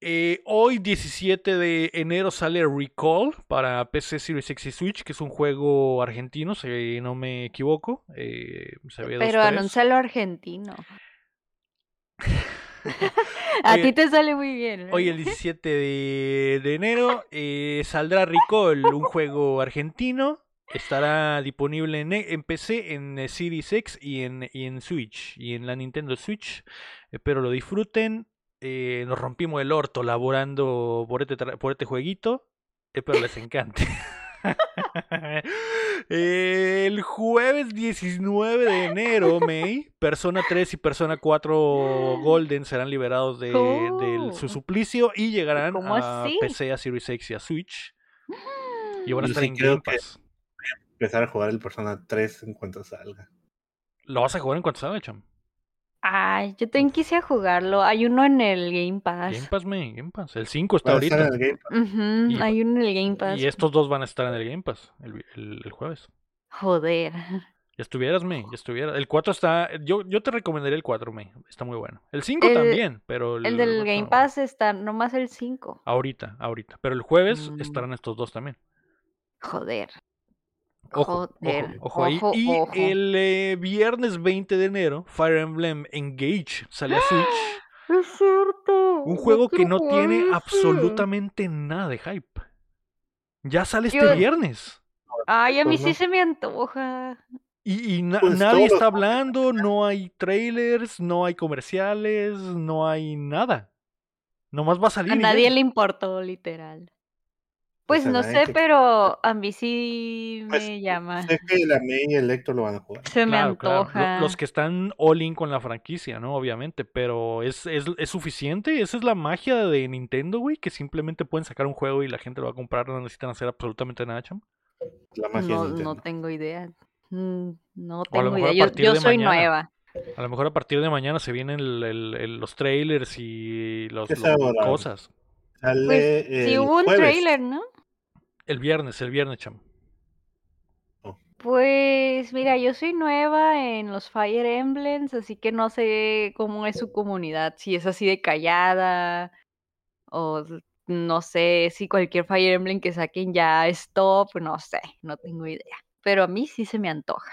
Eh, hoy, 17 de enero, sale Recall para PC Series X y Switch, que es un juego argentino, si no me equivoco. Eh, se ve Pero tres. anúncialo argentino. A ti te sale muy bien. Hoy, ¿eh? el 17 de, de enero, eh, saldrá Recall, un juego argentino. Estará disponible en, e- en PC, en eh, Series X y en, y en Switch. Y en la Nintendo Switch. Espero lo disfruten. Eh, nos rompimos el orto laborando por este, por este jueguito. Espero les encante. el jueves 19 de enero, May, Persona 3 y Persona 4 Golden serán liberados de, del su Oh. suplicio y llegarán ¿Cómo a así? PC, a Series X y a Switch. Y van a Yo estar sí en Game Pass. Empezar a jugar el Persona 3 en cuanto salga. ¿Lo vas a jugar en cuanto salga, cham? Ay, yo también quise jugarlo. Hay uno en el Game Pass. Game Pass, May, Game Pass. El 5 está ahorita. en el Game Pass. Y- hay uno en el Game Pass. Y estos dos van a estar en el Game Pass el, vi- el- el jueves. Joder. Ya estuvieras, May, ya estuvieras. El 4 está. Yo, yo te recomendaría el 4, May. Está muy bueno. El 5 El- también, pero. El, El del Game no. Pass está nomás el 5. Ahorita, ahorita. Pero el jueves Mm. estarán estos dos también. Joder. Ojo, Joder. ojo, ojo ahí. Ojo, y ojo. el eh, viernes 20 de enero, Fire Emblem Engage sale a Switch. Es cierto. Un juego que no tiene ese. absolutamente nada de hype. Ya sale este Yo- viernes. Ay, a mí Pues sí no. se me antoja. Y, y na- Pues nadie está hablando, no hay trailers, no hay comerciales, no hay nada. Nomás va a salir. A nadie ya. le importó, literal. Pues no sé, que- pero a mí sí Pues, me llama. Sé que la May y el Héctor lo van a jugar. Se me Claro, antoja. Los que están all in con la franquicia, ¿no? Obviamente, pero ¿es, es, es suficiente? Esa es la magia de Nintendo, güey, que simplemente pueden sacar un juego y la gente lo va a comprar, no necesitan hacer absolutamente nada, cham. La magia No, de no tengo idea. Mm, No tengo idea. Yo, soy mañana. nueva. A lo mejor a partir de mañana se vienen el- el- el- los trailers y los, los- cosas. Sale Pues sí el hubo un jueves. trailer, ¿no? El viernes, el viernes, cham. Pues mira, yo soy nueva en los Fire Emblems, así que no sé cómo es su comunidad, si es así de callada o no sé si cualquier Fire Emblem que saquen ya es top, no sé, no tengo idea. Pero a mí sí se me antoja.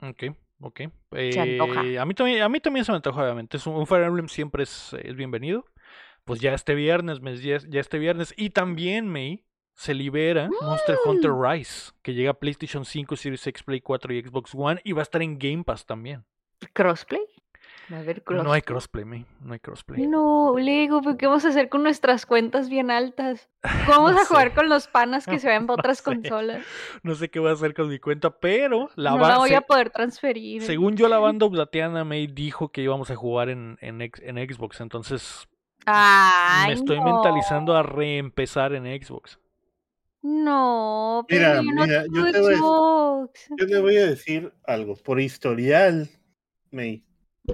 Ok, ok. Se antoja. Eh, a, mí también, a mí también se me antoja, obviamente. Es un, un Fire Emblem siempre es, es bienvenido. Pues ya este viernes, mes- ya, ya este viernes. Y también, May, se libera Monster Hunter Mm. Rise, que llega a PlayStation 5, Series X, Play 4 y Xbox One. Y va a estar en Game Pass también. ¿Crossplay? A haber crossplay. No hay crossplay, May. No hay crossplay. No, Lego, ¿pero qué vamos a hacer con nuestras cuentas bien altas? ¿Cómo vamos No a jugar con los panas que se vayan para No otras sé. consolas? No sé qué voy a hacer con mi cuenta, pero la no va- la voy a poder transferir. según yo, la banda Oblateana May dijo que íbamos a jugar en, en, Xbox. Entonces Ay, me estoy mentalizando a reempezar en Xbox. No, pero Mira, yo no mira, yo te voy. Yo le voy a decir algo. Por historial, May, Mm.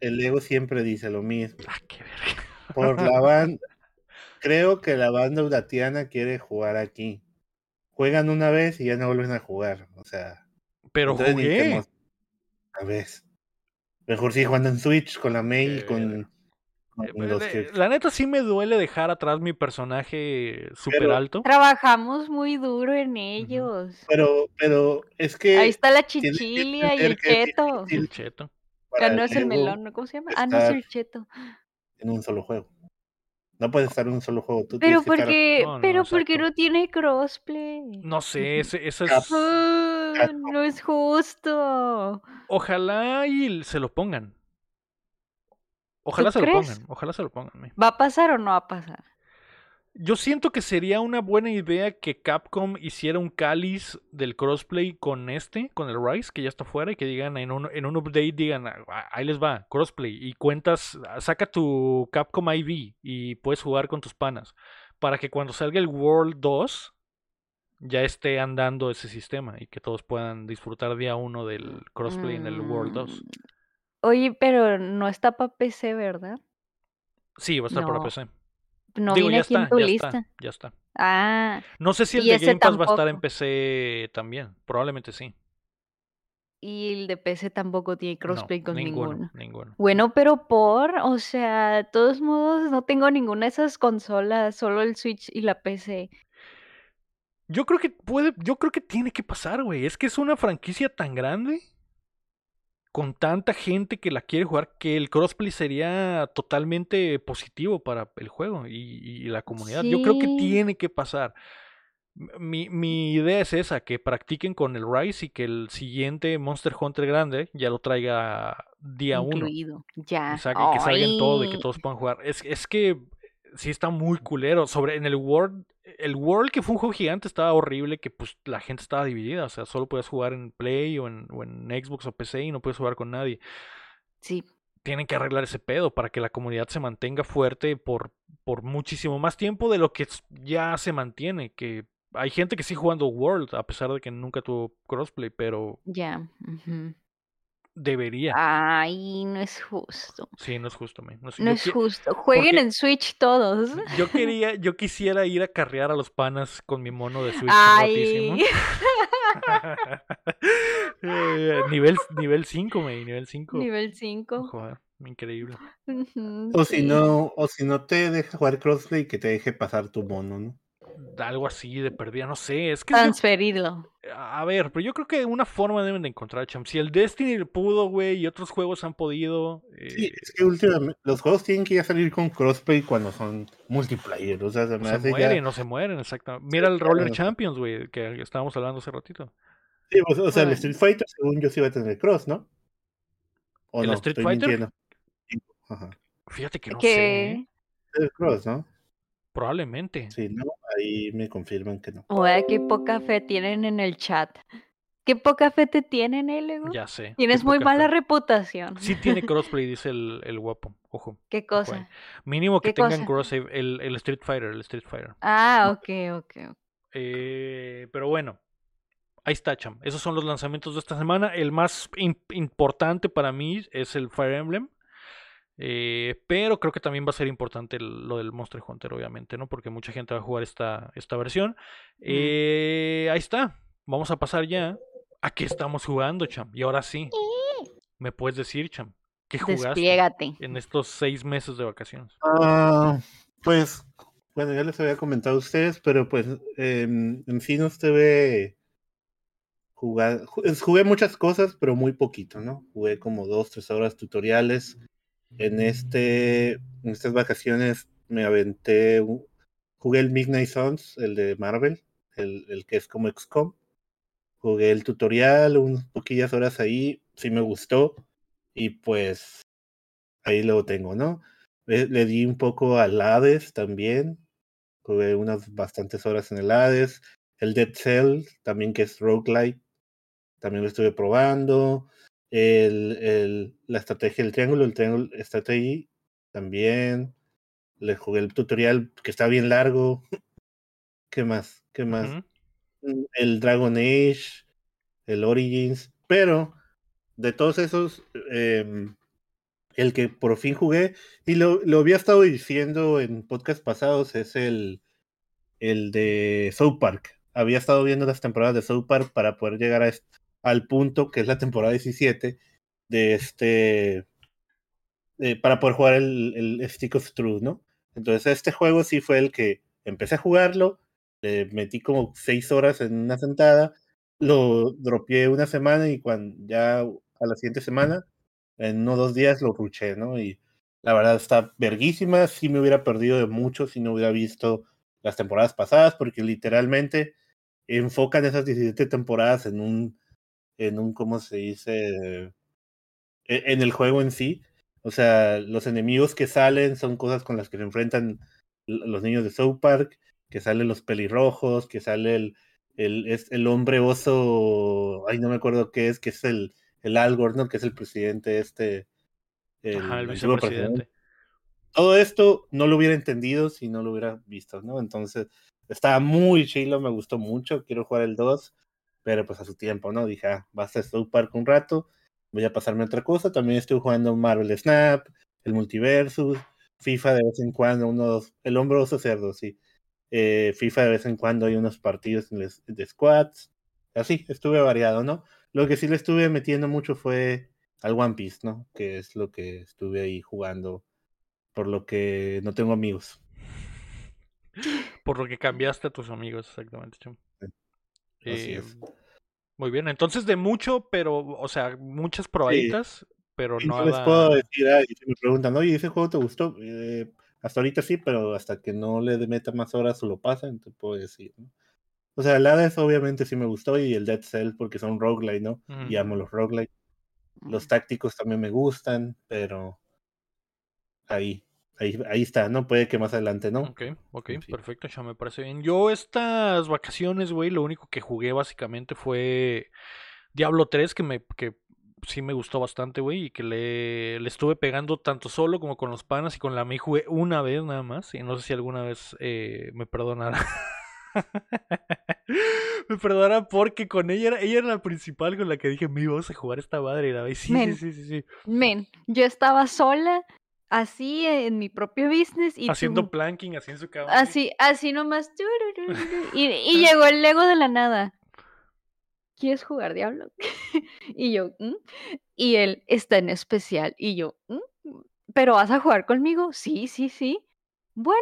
el Lego siempre dice lo mismo. Ah, qué verga. Por la banda. Creo que la banda Udatiana quiere jugar aquí. Juegan una vez y ya no vuelven a jugar. O sea, Pero te jugué. Una vez. Mejor sí jugando en Switch con la May y con, con Eh, pero los le- que. La neta sí me duele dejar atrás mi personaje super Pero- alto. Trabajamos muy duro en ellos. Pero, pero es que. Ahí está la chichilia y el cheto. El cheto. Ah, no es el melón, ¿no? ¿cómo se llama? Ah, no es el cheto. En un solo juego. No puedes estar en un solo juego. Tú Pero tienes que estar- porque, No, no, pero porque no tiene crossplay. No sé, ese, ese Cap- es. Ah, no es justo. Ojalá y se lo pongan. Ojalá ¿Tú se lo pongan. Ojalá se lo pongan. ¿Va a pasar o no va a pasar? Yo siento que sería una buena idea que Capcom hiciera un cáliz del crossplay con este, con el Rise, que ya está fuera, y que digan en un, en un update, digan, "Ah, ahí les va, crossplay, y cuentas, ah, saca tu Capcom IV y puedes jugar con tus panas, para que cuando salga el World 2 ya esté andando ese sistema y que todos puedan disfrutar día uno del crossplay en el World 2. Oye, pero no está para PC, ¿verdad? Sí, va a estar para PC. No Digo, viene ya aquí en está, tu ya lista. está, ya está. Ah, No sé si el de Game Pass va a estar en. PC también. Probablemente sí. y el de PC tampoco tiene crossplay no, con ninguno, ninguno. ninguno. Bueno, pero por, o sea, de todos modos, no tengo ninguna de esas consolas, solo el Switch y la PC. Yo creo que puede, yo creo que tiene que pasar, güey. Es que es una franquicia tan grande, con tanta gente que la quiere jugar, que el crossplay sería totalmente positivo para el juego y, y la comunidad. Yo creo que tiene que pasar. Mi, mi idea es esa, que practiquen con el Rise y que el siguiente Monster Hunter grande ya lo traiga día uno. Incluido, ya. Y saque- que salgan todo y que todos puedan jugar. Es, es que sí está muy culero. Sobre en el World, el World que fue un juego gigante estaba horrible, que pues la gente estaba dividida. O sea, solo podías jugar en Play o en, o en Xbox o PC y no puedes jugar con nadie. Sí, Tienen que arreglar ese pedo para que la comunidad se mantenga fuerte por, por muchísimo más tiempo de lo que ya se mantiene. Que hay gente que sigue jugando World, a pesar de que nunca tuvo crossplay, pero ya. Debería. Ay, no es justo. Sí, no es justo, man. No es, No justo. Jueguen porque- en Switch todos. Yo quería, yo quisiera ir a carrear a los panas con mi mono de Switch rotísimo. Ay. Eh, nivel, nivel 5, me, nivel 5. Nivel 5. Joder, increíble. O si no, o si no te deja jugar crossplay, que te deje pasar tu mono, ¿no? Algo así de perdida, no sé. Es que yo- Transferirlo. a ver, pero yo creo que una forma deben de encontrar, cham. Si el Destiny pudo, güey, y otros juegos han podido. Sí, eh, es que últimamente los juegos tienen que ya salir con crossplay cuando son multiplayer, o sea, se no me se hace mueren, ya... no se mueren, exactamente. Mira el Roller claro. Champions, güey, que estábamos hablando hace ratito. Sí, o sea, o sea, el. Street Fighter según yo sí va a tener cross, ¿no? ¿O ¿El no? Street Estoy Fighter? mintiendo. Ajá. Fíjate que no sé. ¿eh? Que. El cross, ¿no? Probablemente. Sí, no, ahí me confirman que no. Oye, qué poca fe tienen en el chat. Qué poca fe te tienen, eh, Lego? Ya sé. Tienes muy mala fe. reputación. Sí tiene crossplay, dice el, el guapo. Ojo. ¿Qué ojo cosa? Mínimo que ¿Qué tengan cosa? cross el, el Street Fighter, el Street Fighter. Ah, ok, ok. ok. Eh, pero bueno, ahí está, cham. Esos son los lanzamientos de esta semana. El más im- importante para mí es el Fire Emblem. Eh, pero creo que también va a ser importante lo del Monster Hunter, obviamente, ¿no? Porque mucha gente va a jugar esta, esta versión. Eh, ahí está. Vamos a pasar ya a qué estamos jugando, Cham. Y ahora sí, me puedes decir, Cham, ¿qué jugaste en estos seis meses de vacaciones? Ah, pues, bueno, ya les había comentado a ustedes, pero pues en sí no se ve jugar. Jugué muchas cosas, pero muy poquito, ¿no? Jugué como dos, tres horas tutoriales en, este, estas vacaciones me aventé, jugué el Midnight Suns, el de Marvel, el, el que es como XCOM. Jugué el tutorial, unas poquillas horas ahí, sí me gustó. Y pues ahí lo tengo, ¿no? Le, di un poco al Hades también. Jugué unas bastantes horas en el Hades. El Dead Cell, también que es roguelike, también lo estuve probando el, el, la estrategia del triángulo, el triángulo strategy también. Le jugué el tutorial que está bien largo. ¿Qué más? ¿Qué más? Mm, el Dragon Age, el Origins, pero de todos esos, eh, el que por fin jugué, y lo, lo había estado diciendo en podcast pasados, es el, el de South Park. Había estado viendo las temporadas de South Park para poder llegar a, este, al punto que es la temporada 17 de este para poder jugar el, el, Stick of Truth, ¿no? Entonces este juego sí fue el que empecé a jugarlo, le metí como seis horas en una sentada, lo dropeé una semana y cuando ya a la siguiente semana, en uno o dos días lo ruché, ¿no? Y la verdad está verguísima, sí me hubiera perdido de mucho si no hubiera visto las temporadas pasadas, porque literalmente enfocan esas 17 temporadas en un en un, ¿cómo se dice? E, en el juego en sí. O sea, los enemigos que salen son cosas con las que se enfrentan los niños de South Park, que salen los pelirrojos, que sale el, el, es el hombre oso, ay, no me acuerdo qué es, que es el, el Al Gore, ¿no? Que es el presidente este. El, Ajá, el vicepresidente. Todo esto no lo hubiera entendido si no lo hubiera visto, ¿no? Entonces, estaba muy chilo, me gustó mucho, quiero jugar el 2 pero pues a su tiempo, ¿no? Dije, ah, basta South Park un rato, voy a pasarme a otra cosa. También estoy jugando Marvel Snap, el Multiversus, FIFA de vez en cuando, unos, el hombro oso cerdo, sí. Eh, FIFA de vez en cuando hay unos partidos de squads. Así, estuve variado, ¿no? Lo que sí le estuve metiendo mucho fue al One Piece, ¿no? Que es lo que estuve ahí jugando, por lo que no tengo amigos. Por lo que cambiaste a tus amigos, exactamente, eh, muy bien, entonces de mucho, pero, o sea, muchas probaditas, pero no. les puedo decir, y si me preguntan, oye, ¿ese juego te gustó? Eh, hasta ahorita sí, pero hasta que no le meta más horas o lo pasen, te puedo decir, ¿no? O sea, el Hades obviamente sí me gustó y el Dead Cell porque son roguelike, ¿no? Y amo los roguelike. Los tácticos también me gustan, pero ahí, Ahí, está, ¿no? Puede que más adelante, ¿no? Ok, ok, perfecto, ya me parece bien. Yo estas vacaciones, güey, lo único que jugué básicamente fue Diablo 3, que me, que sí me gustó bastante, güey, y que le, le, estuve pegando tanto solo como con los panas y con la me jugué una vez nada más, y no sé si alguna vez eh, me perdonará. me perdonará porque con ella era, ella era la principal con la que dije, me ibas a jugar esta madre. Y la vez, sí, sí, sí, sí, sí. Men, yo estaba sola así en mi propio business. Y Haciendo planking, así en su cama. Así, así nomás. Y, y llegó el Lego de la nada. ¿Quieres jugar Diablo? y yo, ¿Mm? y él está en especial. Y yo, ¿Mm? ¿pero vas a jugar conmigo? Sí, sí, sí. Bueno,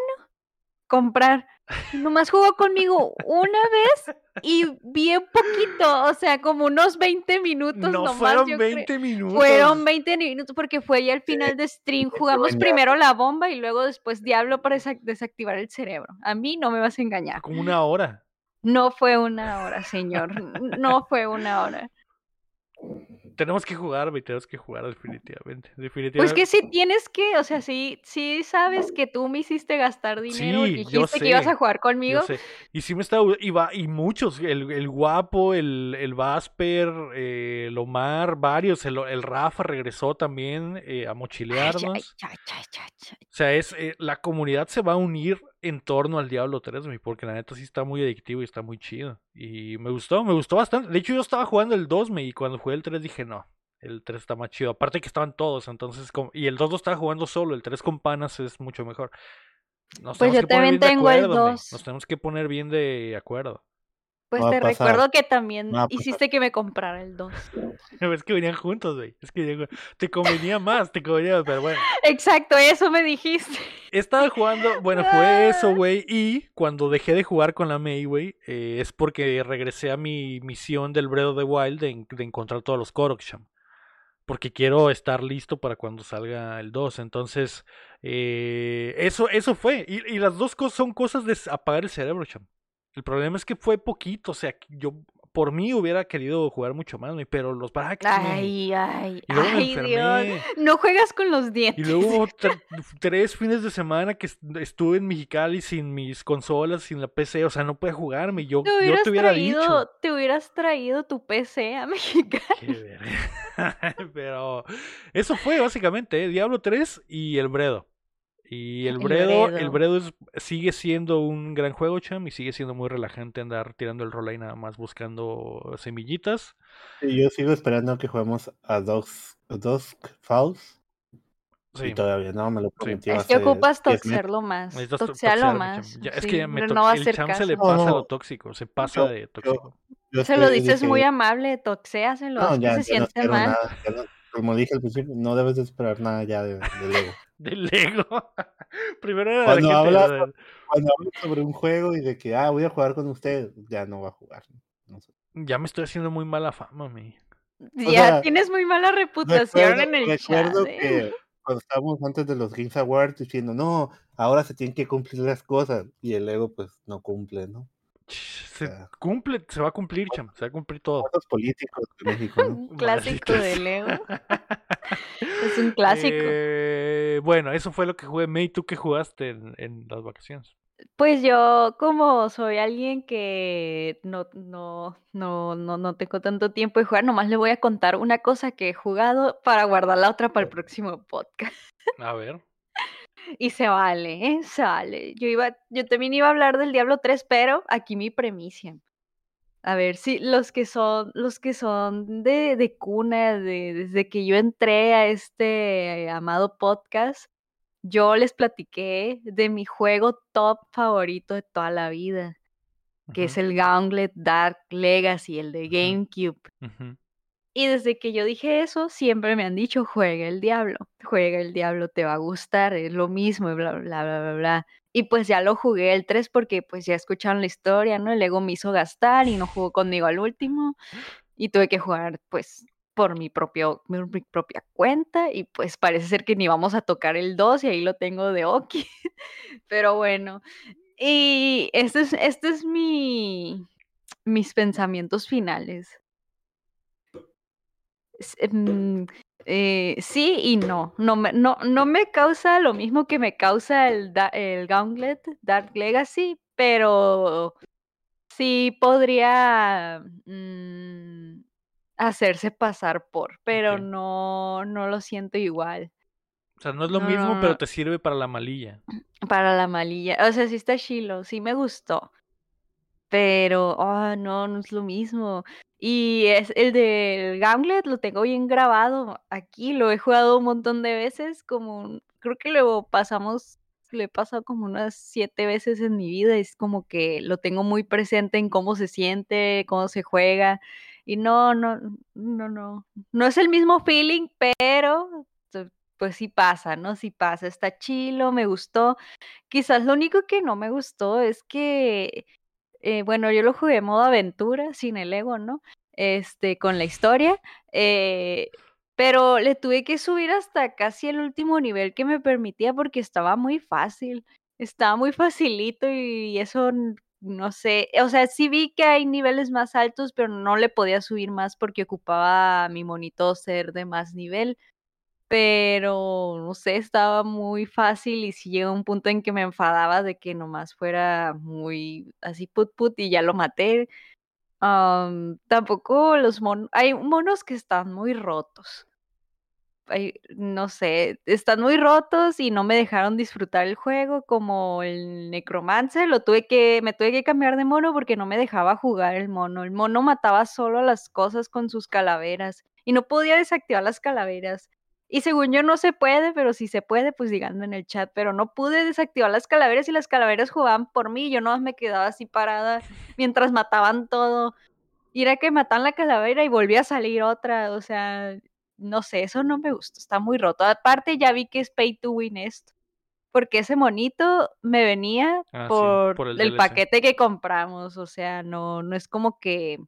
comprar. Nomás jugó conmigo una vez y bien poquito, o sea, como unos 20 minutos no fueron 20 minutos. Fueron 20 minutos porque fue ya el final de stream. Jugamos primero la bomba y luego después Diablo para desactivar el cerebro. A mí no me vas a engañar. Como una hora. No fue una hora, señor. No fue una hora tenemos que jugar, güey, tenemos que jugar definitivamente, definitivamente. Pues que si tienes que, o sea, sí, sí sabes que tú me hiciste gastar dinero y dijiste que ibas a jugar conmigo. Y sí me estaba, y, y muchos, el, el guapo, el, el Vasper, eh, el Omar, varios, el, el Rafa regresó también eh, a mochilearnos. o sea, es, eh, la comunidad se va a unir en torno al Diablo 3, porque la neta sí está muy adictivo y está muy chido. Y me gustó, me gustó bastante. De hecho, yo estaba jugando el 2, y cuando jugué el 3 dije, no, El 3 está más chido. Aparte que estaban todos, entonces. como- Y el 2 lo estaba jugando solo. El 3 con panas es mucho mejor. Nos Pues yo también tengo el acuerdo, me. 2. Nos tenemos que poner bien de acuerdo. Pues te recuerdo que también hiciste que me comprara el 2. Es que venían juntos, güey. Es que te convenía más, te convenía, pero bueno. Exacto, eso me dijiste. Estaba jugando, bueno, fue eso, güey. Y cuando dejé de jugar con la May, güey, eh, es porque regresé a mi misión del Breath of the Wild de, en- de encontrar todos los Korok-Sham. Porque quiero estar listo para cuando salga el 2. Entonces, eh, eso, eso fue. Y, y las dos cosas son cosas de apagar el cerebro, cham. El problema es que fue poquito. O sea, yo por mí hubiera querido jugar mucho más, pero los brackets. Ay, ay, Y luego me ay, Dios. No juegas con los Y dientes. luego hubo tre- tres fines de semana que est- estuve en Mexicali sin mis consolas, sin la PC, o sea, no pude jugarme. Yo, Te yo hubieras, te hubiera traído, dicho. te hubieras traído tu PC a México. Qué. Pero eso fue básicamente, ¿eh? Diablo 3 y el Bredo. Y el El Bredo, el Bredo. Bredo es- sigue siendo un gran juego, cham, y sigue siendo muy relajante andar tirando el rol ahí nada más buscando semillitas. Y yo sigo esperando que juguemos a Dusk, a Dusk Falls. Sí. Y todavía no, me lo prometió Es que ocupas 10 meses. toxearlo más. Necesitas to- Toxealo toxearme, más. Ya, es sí, que ya me no va a el cham se caso. le No, pasa no. lo tóxico, se pasa Yo- de yo- tóxico. Yo Se lo dices dije, muy amable, toxéaselo, No, ya, se ya no siente mal. nada. Como dije al principio, no debes de esperar nada ya de, de Lego. De Lego. Primero era de Cuando hablas- de- Cuando hablo sobre un juego y de que, ah, voy a jugar con usted, ya no va a jugar. No sé. Ya me estoy haciendo muy mala fama, mi. O Ya sea, tienes muy mala reputación Recuerdo, en el recuerdo chat. ¿eh? que cuando estábamos antes de los Games Awards diciendo, no, ahora se tienen que cumplir las cosas. Y el Lego, pues, no cumple, ¿no? Se sea. cumple, se va a cumplir, cham, se va a cumplir todo. Cosas políticos de México, ¿no? Un clásico de Lego. Es un clásico. Eh, bueno, eso fue lo que jugué. May, ¿tú qué jugaste en, en las vacaciones? Pues yo, como soy alguien que no, no, no, no, no tengo tanto tiempo de jugar, nomás le voy a contar una cosa que he jugado para guardar la otra para el próximo podcast. A ver. Y se vale, ¿eh? Se vale. Yo iba, yo también iba a hablar del Diablo 3, pero aquí mi premicia. A ver si los que son, los que son de, de cuna, de, desde que yo entré a este amado podcast, yo les platiqué de mi juego top favorito de toda la vida, que es el Gauntlet Dark Legacy, el de. GameCube. Y desde que yo dije eso, siempre me han dicho, juega el diablo, juega el diablo, te va a gustar, es lo mismo, y bla, bla, bla, bla, bla. Y pues ya lo jugué el 3 porque pues ya escucharon la historia, ¿no? El ego me hizo gastar y no jugó conmigo al último. Y tuve que jugar pues por mi, propio, mi, propia cuenta y pues parece ser que ni vamos a tocar el 2 y ahí lo tengo de Oki. Pero bueno, y este es, este es mi, mis pensamientos finales. Mm, eh, sí y no. No me, no, no me causa lo mismo que me causa el, el Gauntlet Dark Legacy, pero sí podría mm, hacerse pasar por, pero no, no lo siento igual. O sea, no es lo No, mismo, no, pero te sirve para la malilla. Para la malilla. O sea, sí está chilo, sí me gustó. Pero, ah, no, no es lo mismo. Y es el del Gauntlet, lo tengo bien grabado aquí, lo he jugado un montón de veces, como, creo que lo pasamos, lo he pasado como unas siete veces en mi vida, es como que lo tengo muy presente en cómo se siente, cómo se juega, y no, no, no, no, no es el mismo feeling, pero pues sí pasa, ¿no? Sí pasa, está chilo, me gustó. Quizás lo único que no me gustó es que eh, bueno, yo lo jugué en modo aventura, sin el ego, ¿no? Este, con la historia. eh, pero le tuve que subir hasta casi el último nivel que me permitía porque estaba muy fácil. Estaba muy facilito y eso no sé. O sea, sí vi que hay niveles más altos, pero no le podía subir más porque ocupaba mi monitor ser de más nivel pero no sé, estaba muy fácil y sí llegó un punto en que me enfadaba de que nomás fuera muy así put put y ya lo maté. Am, tampoco los monos, hay monos que están muy rotos. No sé, están muy rotos y no me dejaron disfrutar el juego como el Necromancer, lo tuve que, me tuve que cambiar de mono porque no me dejaba jugar el mono. El mono mataba solo a las cosas con sus calaveras y no podía desactivar las calaveras. Y según yo no se puede, pero si se puede, pues díganme en el chat. Pero no pude desactivar las calaveras y las calaveras jugaban por mí. Yo no me quedaba así parada mientras mataban todo. Y era que mataban la calavera y volvía a salir otra. O sea, no sé, eso no me gusta. Está muy roto. Aparte, ya vi que es pay to win esto. Porque ese monito me venía Ah, sí, por, el el, paquete que compramos. O sea, no, no es como que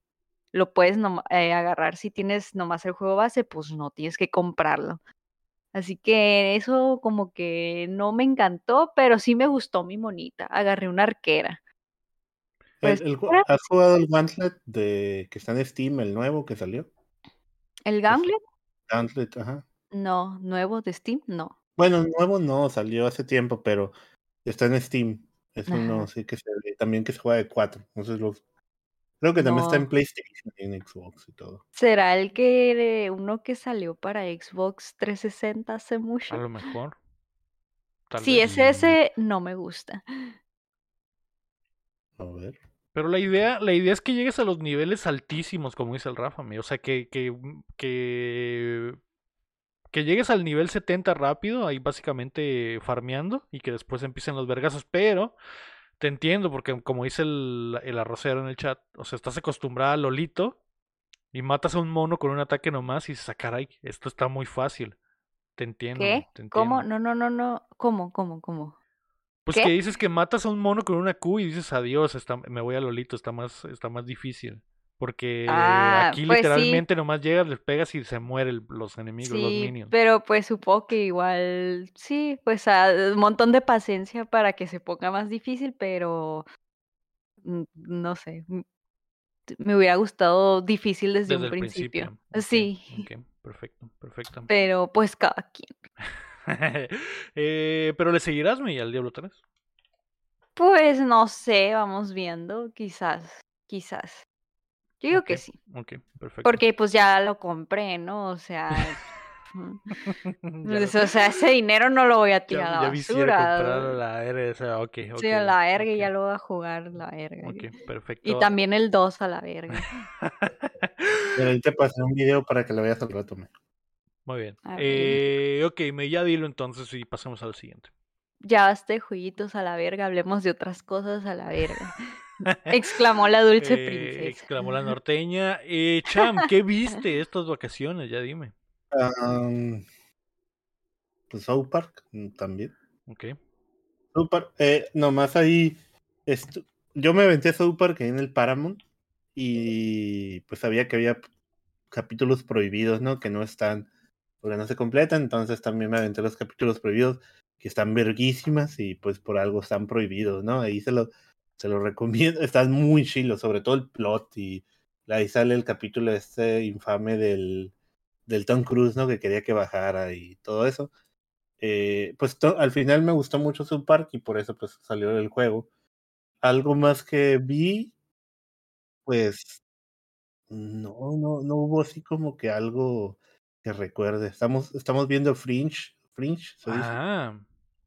lo puedes eh, agarrar si tienes nomás el juego base, pues no, tienes que comprarlo. Así que eso como que no me encantó, pero sí me gustó mi monita. Agarré una arquera. Pues, el ¿Has jugado el Gauntlet de que está en Steam, el nuevo que salió? ¿El Gauntlet? Gauntlet, ajá. No, nuevo de Steam, no. Bueno, nuevo no, salió hace tiempo, pero está en Steam. Es uno Ajá. sí que se también que se juega de cuatro. Entonces los, creo que también está en. PlayStation y en Xbox y todo. ¿Será el que uno que salió para Xbox 360 hace A mucho? lo mejor. Tal Si vez. es ese, no me gusta. A ver. Pero la idea, la idea es que llegues a los niveles altísimos, como dice el Rafa, amigo. O sea, que, que, que, que llegues al nivel 70 rápido, ahí básicamente farmeando, y que después empiecen los vergazos. Pero te entiendo, porque como dice el, el arrocero en el chat, o sea, estás acostumbrada a Lolito y matas a un mono con un ataque nomás y dices, "Ah, caray, esto está muy fácil. Te entiendo. ¿Qué? te ¿Cómo? entiendo". No, no, no, no. ¿Cómo? ¿Cómo? ¿Cómo? Pues ¿Qué? que dices que matas a un mono con una Q y dices adiós, está, me voy a Lolito, está más, está más difícil. Porque Ah, aquí pues sí. literalmente nomás llegas, les pegas y se mueren los enemigos, los minions. pero pues supongo que igual, sí, pues ah, un montón de paciencia para que se ponga más difícil, pero mm, no sé, mm, me hubiera gustado difícil desde, Desde un el principio. principio. Sí, ok, perfecto, perfecto. pero pues cada quien. Eh, pero le seguirás, mi al Diablo 3. Pues no sé, vamos viendo, quizás, quizás. Yo digo que sí, Ok, perfecto. porque pues ya lo compré, ¿no? O sea, pues, lo- o sea, ese dinero no lo voy a ya, tirar a ya la quisiera comprar basura. la R, o sea, ok, ok. Sí, a la verga, y ok, ya lo voy a jugar la verga. Ok, Y perfecto. también el 2 a la verga. Pero ahí te pasé un video para que lo veas al rato. me. Muy bien. A. Eh, ok, me ya dilo entonces y pasemos al siguiente. Ya basta de jueguitos a la verga, hablemos de otras cosas a la verga. Exclamó la dulce Eh, princesa. exclamó la norteña. Eh, Cham, ¿qué viste estas vacaciones? Ya dime. Pues South Park mm, también. Ok. South Park, eh, nomás ahí. yo me aventé South Park ahí en el Paramount y pues sabía que había capítulos prohibidos, ¿no? Que no están, porque no se completan, entonces también me aventé los capítulos prohibidos que están verguísimas y pues por algo están prohibidos, ¿no? Ahí se lo, se lo recomiendo, están muy chilos, sobre todo el plot y ahí sale el capítulo este infame del, del Tom Cruise, ¿no? Que quería que bajara y todo eso. Eh, pues to- al final me gustó mucho su park y por eso pues salió el juego. Algo más que vi, pues no, no, no hubo así como que algo que recuerde. Estamos, estamos viendo Fringe, Fringe, se dice. Ah,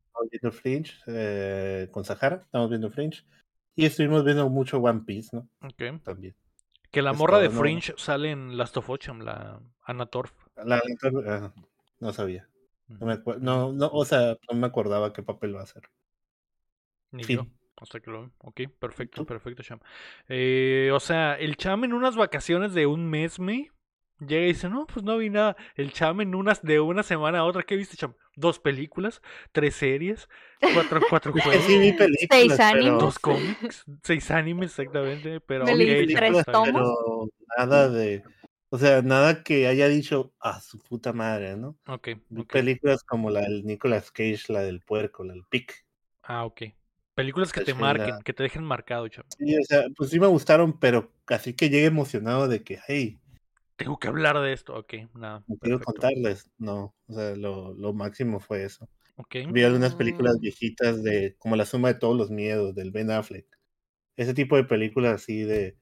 Estamos viendo Fringe eh, con Sahara, estamos viendo Fringe. Y estuvimos viendo mucho One Piece, ¿no? ok. También. Que la Es morra de no. Fringe sale en Last of Cham, la Anna Torf. La, ah, no sabía. No, me no, no, o sea, no me acordaba qué papel va a hacer. Ni Fin. yo. Hasta que lo Ok, perfecto, perfecto, Cham. Eh, o sea, el Cham en unas vacaciones de un mes, me llega y dice, no, pues no vi nada. El Cham en unas de una semana a otra, ¿qué viste, Cham? Dos películas, tres series, cuatro, cuatro juegos, sí vi pero, animes. dos cómics, seis animes exactamente, pero Me ok, leí Cham, tres está bien. tomos. pero nada de, o sea, nada que haya dicho a su puta madre, ¿no? Ok, películas como la del Nicolas Cage, la del puerco, la del pic. Ah, ok. Películas que te marquen, que te dejen marcado, Cham. Sí, o sea, pues sí me gustaron, pero así que llegue emocionado de que, hey, Tengo que hablar de esto. Ok, nada. no quiero Perfecto. contarles. No, o sea, lo, lo máximo fue eso. Ok. Vi algunas películas Mm. viejitas de como La suma de todos los miedos del Ben Affleck. Ese tipo de películas así de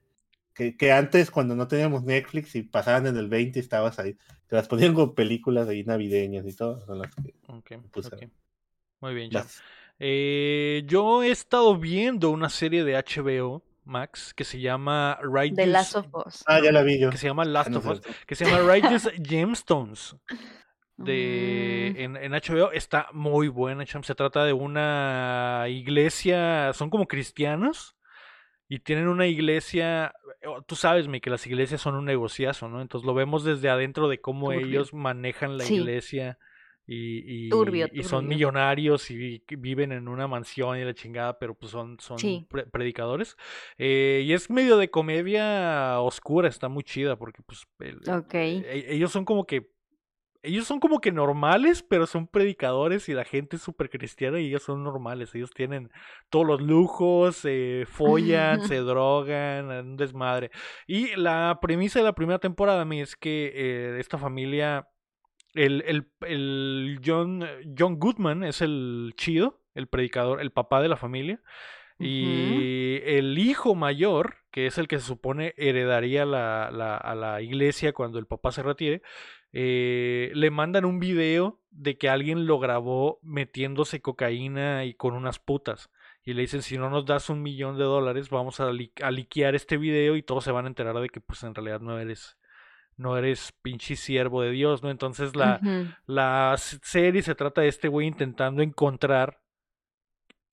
que, que antes cuando no teníamos Netflix y pasaban en el 20 y estabas ahí, te las ponían con películas ahí navideñas y todo, son las que Ok, puse. ok. Muy bien, ya. las- Eh, yo he estado viendo una serie de HBO Max, que se llama The Righteous, Last of Us. Ah, ya la vi yo. que se llama Ah, Last no of Us, que se llama Righteous Gemstones de Mm, en, en HBO está muy buena. Se trata de una iglesia, son como cristianos y tienen una iglesia, eh, tú sabes, mi, que las iglesias son un negociazo, ¿no? Entonces lo vemos desde adentro de cómo ellos manejan la Sí. iglesia y, y- Turbio, y son turbio. millonarios y viven en una mansión y la chingada, pero pues son, son Sí. pre- predicadores. Eh, y es medio de comedia oscura, está muy chida porque pues el- Ok. e- ellos son como que ellos son como que normales, pero son predicadores y la gente es súper cristiana y ellos son normales. Ellos tienen todos los lujos, se follan, se drogan, un desmadre. Y la premisa de la primera temporada a mí es que eh, esta familia, el, el, el John, John Goodman es el chido, el predicador, el papá de la familia. Y el hijo mayor, que es el que se supone heredaría la, la- a la iglesia cuando el papá se retire, eh, le mandan un video de que alguien lo grabó metiéndose cocaína y con unas putas. Y le dicen, si no nos das un millón de dólares, vamos a, li- a liquear este video y todos se van a enterar de que pues en realidad no eres, no eres pinche siervo de Dios, ¿no? Entonces la, la serie se trata de este güey intentando encontrar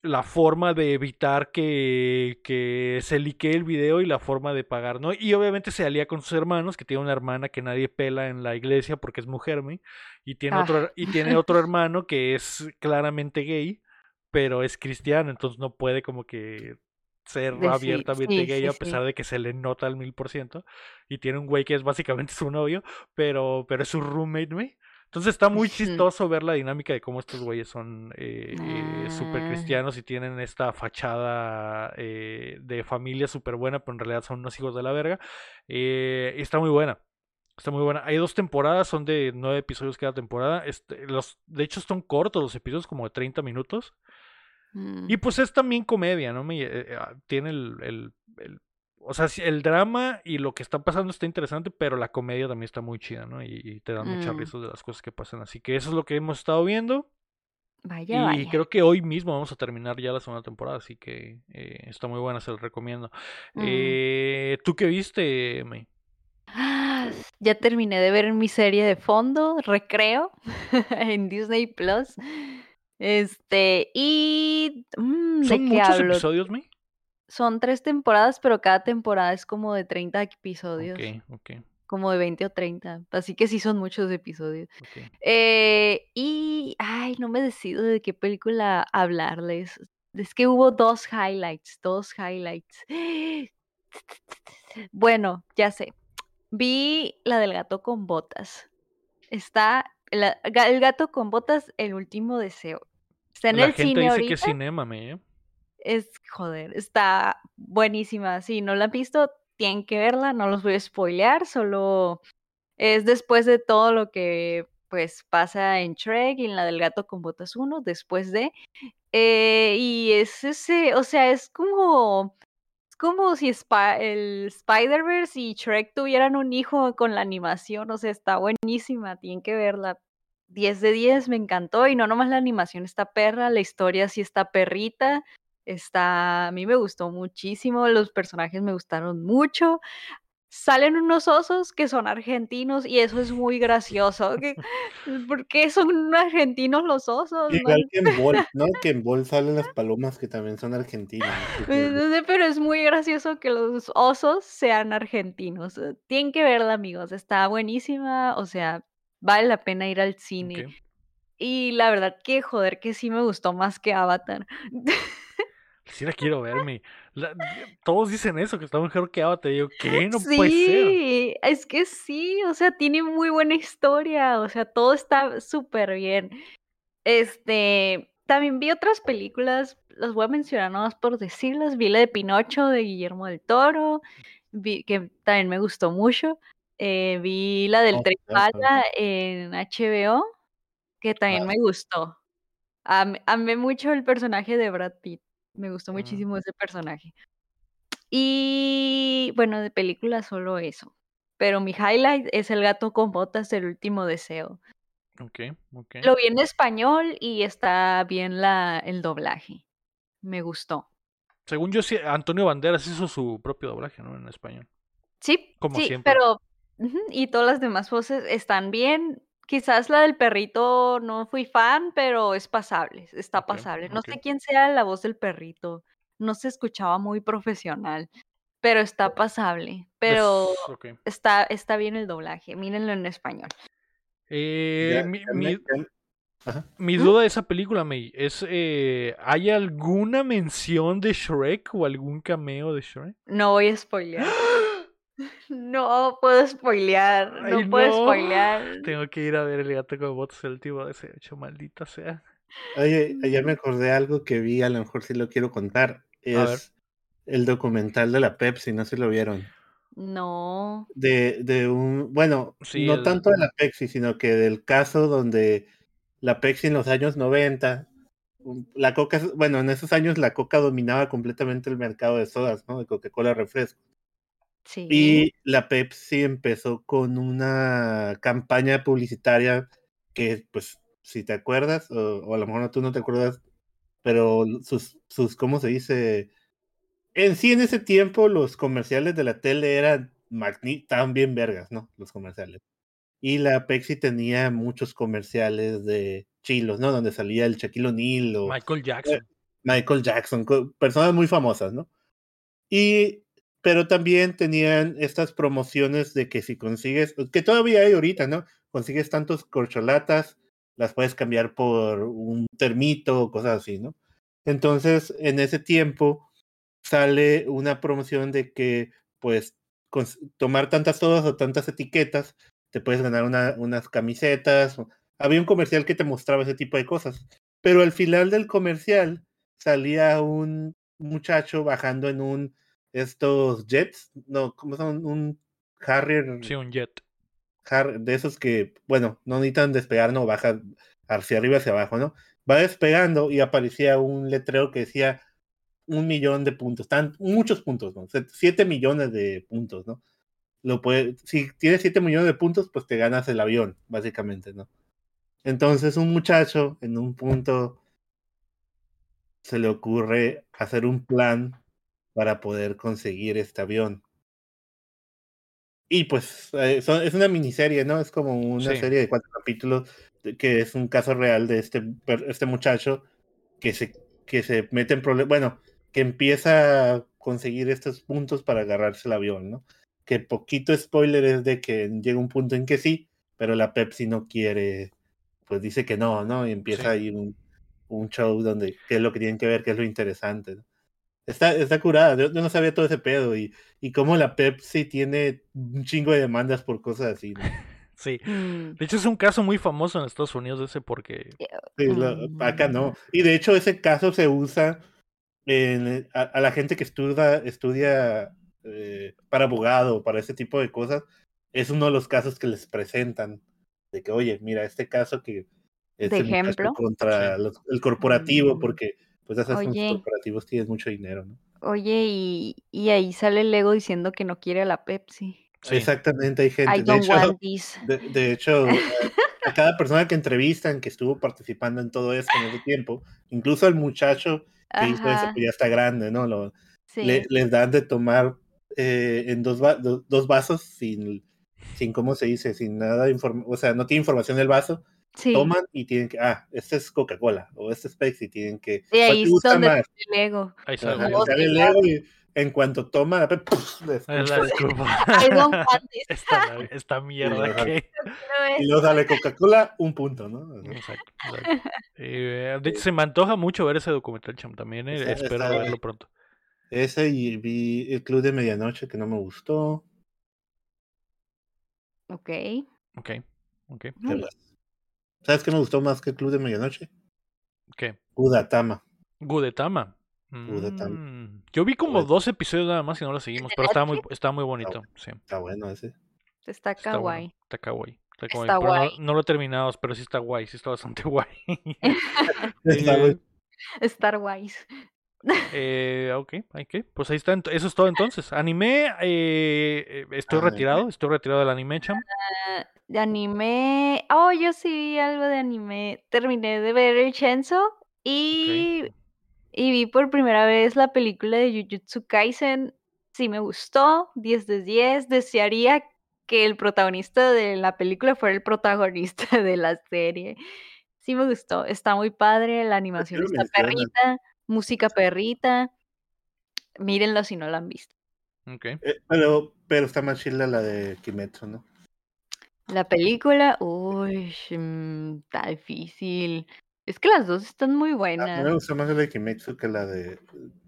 la forma de evitar que, que se liquee el video y la forma de pagar, ¿no? Y obviamente se alía con sus hermanos, que tiene una hermana que nadie pela en la iglesia porque es mujer, ¿me? Y tiene, Ah. otro, y tiene otro hermano que es claramente gay, pero es cristiano, entonces no puede como que ser Decir, abiertamente sí, gay sí, a pesar de que se le nota al mil por ciento. Y tiene un güey que es básicamente su novio, pero, pero es su roommate. Entonces está muy chistoso ver la dinámica de cómo estos güeyes son eh, eh, súper Ah. cristianos y tienen esta fachada eh, de familia súper buena, pero en realidad son unos hijos de la verga. Eh, y está muy buena. Está muy buena. Hay dos temporadas, son de nueve episodios cada temporada. Este, los, de hecho, son cortos los episodios, como de 30 minutos. Mm. Y pues es también comedia, ¿no? Me- eh, ah, tiene el, el- el- o sea, el drama y lo que está pasando está interesante, pero la comedia también está muy chida, ¿no? Y, y te muchas Mm. risas de las cosas que pasan. Así que eso es lo que hemos estado viendo. Vaya, y vaya. creo que hoy mismo vamos a terminar ya la segunda temporada, así que eh, está muy buena, se la recomiendo. Mm. Eh, ¿Tú qué viste, May? Ah, Ya terminé de ver mi serie de fondo, Recreo, en Disney Plus. Este, y mm, ¿de ¿Son qué muchos hablo? episodios, May? Son tres temporadas, pero cada temporada es como de 30 episodios, Ok, ok, como de 20 o 30. Así que sí son muchos episodios. ok. Eh, y, ay, no me decido de qué película hablarles. Es que hubo dos highlights, dos highlights. Bueno, ya sé. Vi la del gato con botas. Está la- el gato con botas, el último deseo. Está en La el gente cine dice ahorita. que es cinema, ¿eh? Es, joder, está buenísima. Si no la han visto, tienen que verla. No los voy a spoilear, solo es después de todo lo que pues pasa en Shrek y en la del gato con botas 1, después de. eh, y es ese, o sea, es como. Es como si el Spider-Verse y Shrek tuvieran un hijo con la animación. O sea, está buenísima. Tienen que verla. 10 de 10, me encantó. Y no nomás la animación está perra, la historia sí está perrita. Está, a mí me gustó muchísimo, los personajes me gustaron mucho. Salen unos osos que son argentinos y eso es muy gracioso. que- ¿Por qué son argentinos los osos? No Igual que en Bol, ¿no? Que en Bol salen las palomas que también son argentinas. ¿no? Pues, sé, pero es muy gracioso que los osos sean argentinos. Eh, Tienen que verla, amigos. Está buenísima. O sea, vale la pena ir al cine. Y la verdad que, joder, que sí me gustó más que Avatar. Sí la quiero ver, May. La- todos dicen eso, que está mejor que Avatar. Y yo, ¿qué? No puede ser. Sí, es que sí, o sea, tiene muy buena historia, o sea, todo está súper bien. Este, también vi otras películas, las voy a mencionar nomás por decirlas. Vi la de Pinocho de Guillermo del Toro, vi, que también me gustó mucho. Eh, vi la del Oh, Tren cierto. Bala en HBO, que también Ah. me gustó. Am- amé mucho el personaje de Brad Pitt, me gustó Mm. muchísimo ese personaje. Y bueno, de película solo eso. Pero mi highlight es El gato con botas del último deseo. Ok, ok. Lo vi en español y está bien la, el doblaje. Me gustó. Según yo, sí, Antonio Banderas hizo su propio doblaje, ¿no? En español. Sí, Como sí, siempre. pero y todas las demás voces están bien. Quizás la del perrito no fui fan, pero es pasable, está pasable. No sé quién sea la voz del perrito. No se escuchaba muy profesional, pero está pasable. Pero Es- ok. está, está bien el doblaje. Mírenlo en español. Eh, mi, mi- duda de esa película, May, es, eh, ¿hay alguna mención de Shrek o algún cameo de Shrek? No voy a spoilear. No puedo spoilear. No puedo no. spoilear. Tengo que ir a ver el gato con botas el tipo de ese hecho, maldita sea. Oye, ya me acordé algo que vi, a lo mejor sí lo quiero contar. Es el documental de la Pepsi, no sé si lo vieron. No. De, de un, bueno, Sí, no el- tanto de la Pepsi, sino que del caso donde la Pepsi en los años 90, um, la coca, bueno, en esos años la coca dominaba completamente el mercado de sodas, ¿no? De Coca-Cola refresco. Sí. Y la Pepsi empezó con una campaña publicitaria que, pues, si te acuerdas, o, o a lo mejor no, tú no te acuerdas, pero sus, sus, ¿cómo se dice? En sí, en ese tiempo, los comerciales de la tele eran estaban bien vergas, ¿no? Los comerciales. Y la Pepsi tenía muchos comerciales de chilos, ¿no? Donde salía el Shaquille O'Neal o Michael Jackson. Michael Jackson, personas muy famosas, ¿no? Y, pero también tenían estas promociones de que si consigues, que todavía hay ahorita, ¿no? Consigues tantos corcholatas, las puedes cambiar por un termito o cosas así, ¿no? Entonces, en ese tiempo sale una promoción de que, pues, cons- tomar tantas todas o tantas etiquetas, te puedes ganar una- unas camisetas. Había un comercial que te mostraba ese tipo de cosas. Pero al final del comercial salía un muchacho bajando en un estos jets, no, ¿cómo son? Un Harrier, Sí, un jet. Har- de esos que, bueno, no necesitan despegar, no, baja hacia arriba, hacia abajo, ¿no? Va despegando y aparecía un letrero que decía un millón de puntos, tan, muchos puntos, ¿no? Siete millones de puntos, ¿no? Lo puede, si tienes siete millones de puntos, pues te ganas el avión, básicamente, ¿no? Entonces un muchacho en un punto se le ocurre hacer un plan para poder conseguir este avión. Y pues eh, son- es una miniserie, ¿no? Es como una Sí. serie de cuatro capítulos que es un caso real de este, este muchacho que se, que se mete en problemas, bueno, que empieza a conseguir estos puntos para agarrarse el avión, ¿no? Que poquito spoiler es de que llega un punto en que sí, pero la Pepsi no quiere, pues dice que no, ¿no? Y empieza Sí. ahí un, un show donde qué es lo que tienen que ver, qué es lo interesante, ¿no? Está, está curada, yo, yo no sabía todo ese pedo y, y cómo la Pepsi tiene un chingo de demandas por cosas así, ¿no? Sí. Mm, De hecho, es un caso muy famoso en Estados Unidos ese porque... Sí, lo- acá no. Y de hecho ese caso se usa en, a, a la gente que estudia, estudia eh, para abogado o para ese tipo de cosas. Es uno de los casos que les presentan. De que, oye, mira, este caso que es ¿De ejemplo? contra Sí. los- el corporativo, Mm. porque pues que Oye. corporativos tienen mucho dinero, ¿no? Oye, y, y ahí sale el ego diciendo que no quiere a la Pepsi. Sí. Exactamente, hay gente. I De hecho, want this. De, de hecho, a, a cada persona que entrevistan que estuvo participando en todo esto en ese tiempo, incluso al muchacho que hizo eso, que ya está grande, ¿no? Lo, sí. le- les dan de tomar eh, en dos, va- do- dos vasos sin, sin, ¿cómo se dice? Sin nada de información, o sea, no tiene información del vaso, sí. toman y tienen que, ah, este es Coca-Cola o este es Pepsi, tienen que, Y ¿cuál ahí es donde más? el ego. Ahí sale. el ego y en cuanto toma, la pe- ¡puf! le Es la escupe. disculpa. I don't want this. Esta, esta mierda que... Y luego sale Coca-Cola, un punto, ¿no? Exacto, exacto. Eh, de hecho, se me antoja mucho ver ese documental, Cham. También eh, espero verlo pronto. Ese y vi el Club de Medianoche que no me gustó. Ok. Ok, ok. ¿Sabes qué me gustó más que el Club de Medianoche? ¿Qué? Udatama. Gudetama. Gudetama. Mm, Yo vi como dos episodios nada más y no lo seguimos, pero estaba muy, estaba muy bonito. Sí, Está bueno ese. Está está bueno. kawaii. Está kawaii. Está, kawaii, Está no- guay. No, lo he terminado, pero sí está guay, sí está bastante guay. Está Eh. Star Wars. Eh, ok, ok. Pues ahí está. Eso es todo entonces. Anime, eh, eh, estoy Anime. retirado. Estoy retirado del anime, cham. De anime. Oh, yo sí vi algo de anime. Terminé de ver el Chenzo y, y vi por primera vez la película de Jujutsu Kaisen. Sí me gustó, 10 de 10. Desearía que el protagonista de la película fuera el protagonista de la serie. Sí me gustó, está muy padre, la animación está perrita, música perrita. Mírenlo si no la han visto. Ok. Eh, pero, pero está más chila la de Kimetsu, ¿no? La película, uy, mm, está difícil. Es que las dos están muy A mí me buenas. gusta más la de Kimetsu que la de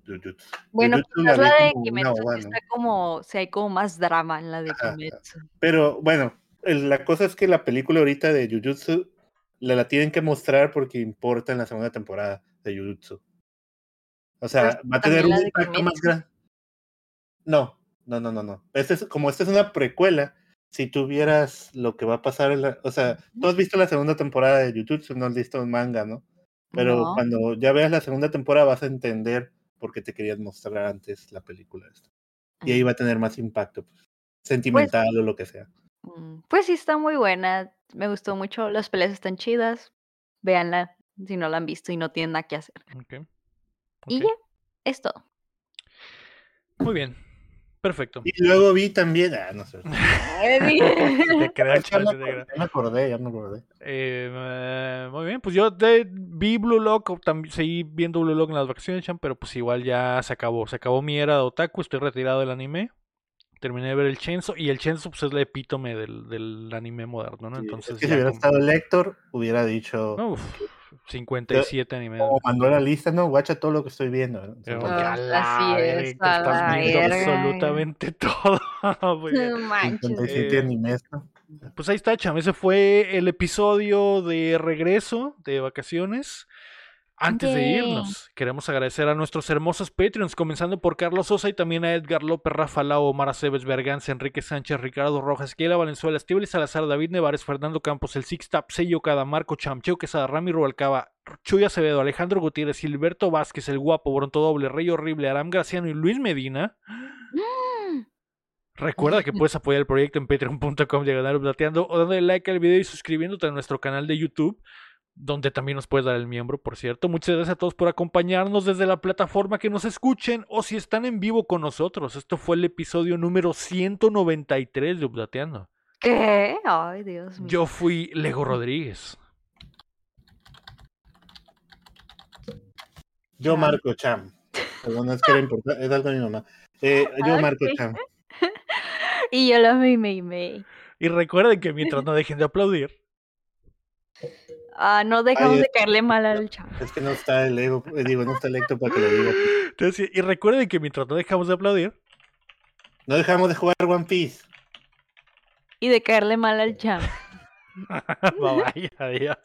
Jujutsu. Bueno, Jujutsu la de Kimetsu está como, si hay como más drama en la de Ajá, ajá. Kimetsu. Pero bueno, el- la cosa es que la película ahorita de Jujutsu la, la tienen que mostrar porque importa en la segunda temporada de Jujutsu. O sea, Pues, va a tener un impacto más grande. No, no, no, no, no. Este es, como esta es una precuela, si tuvieras lo que va a pasar en la... O sea, tú has visto la segunda temporada de Jujutsu, no has visto el manga, ¿no? Pero No. cuando ya veas la segunda temporada vas a entender por qué te querían mostrar antes la película esta. Y ahí Mm. va a tener más impacto, pues, sentimental o lo que sea. Mm, Pues sí, está muy buena. Me gustó mucho. Las peleas están chidas. Véanla si no la han visto y no tienen nada que hacer. Y ya, es todo. Muy bien. Perfecto. Y luego vi también, ah, no sé. Te creas, Ya me acordé, ya me acordé, ya me acordé. Eh, muy bien, pues yo de- vi Blue Lock, también seguí viendo Blue Lock en las vacaciones, pero pues igual ya se acabó. Se acabó mi era de otaku, estoy retirado del anime. Terminé de ver el Chenzo y el Chenzo pues es la epítome del, del anime moderno, ¿no? Sí, Entonces es que si hubiera como- estado el Héctor, hubiera dicho, Uf, 57 animes. como mandó la lista, no, guacha todo lo que estoy viendo. ¿no? Pero Ah, la así es, verga, a estás la viendo verga. absolutamente todo. No manches. 57 Eh, animes, ¿no? Pues ahí está, Cham. Ese fue el episodio de regreso de vacaciones. Antes de irnos, queremos agradecer a nuestros hermosos Patreons, comenzando por Carlos Sosa y también a Edgar López, Rafa Lau, Omar Aceves, Berganza, Enrique Sánchez, Ricardo Rojas, Keila Valenzuela, Estíbal Salazar, David Nevares, Fernando Campos, El Six Tap, Sello Cada, Marco Chamcheo Quesada, Rami Rubalcaba, Chuy Acevedo, Alejandro Gutiérrez, Gilberto Vázquez, El Guapo, Bronto Doble, Rey Horrible, Aram Graciano y Luis Medina. Recuerda que puedes apoyar el proyecto en patreon.com diagonal updateando o dándole like al video y suscribiéndote a nuestro canal de YouTube, donde también nos puedes dar el miembro, por cierto. Muchas gracias a todos por acompañarnos desde la plataforma que nos escuchen o si están en vivo con nosotros. Esto fue el episodio número 193 de Updateando. ¿Qué? Ay, Dios mío. Yo fui Lego Rodríguez. Yo. Marco Cham. Perdón, es que era importante, es algo de mi mamá. Eh, yo Marco. Cham. Y yo lo me. Y recuerden que mientras no dejen de aplaudir, Ah, no dejamos Ay, de caerle mal al chavo. Es que no está el ego, eh, digo, no está el para que lo diga. entonces, y recuerden que mientras no dejamos de aplaudir, No dejamos de jugar One Piece. Y de caerle mal al chavo. bye bye, adiós.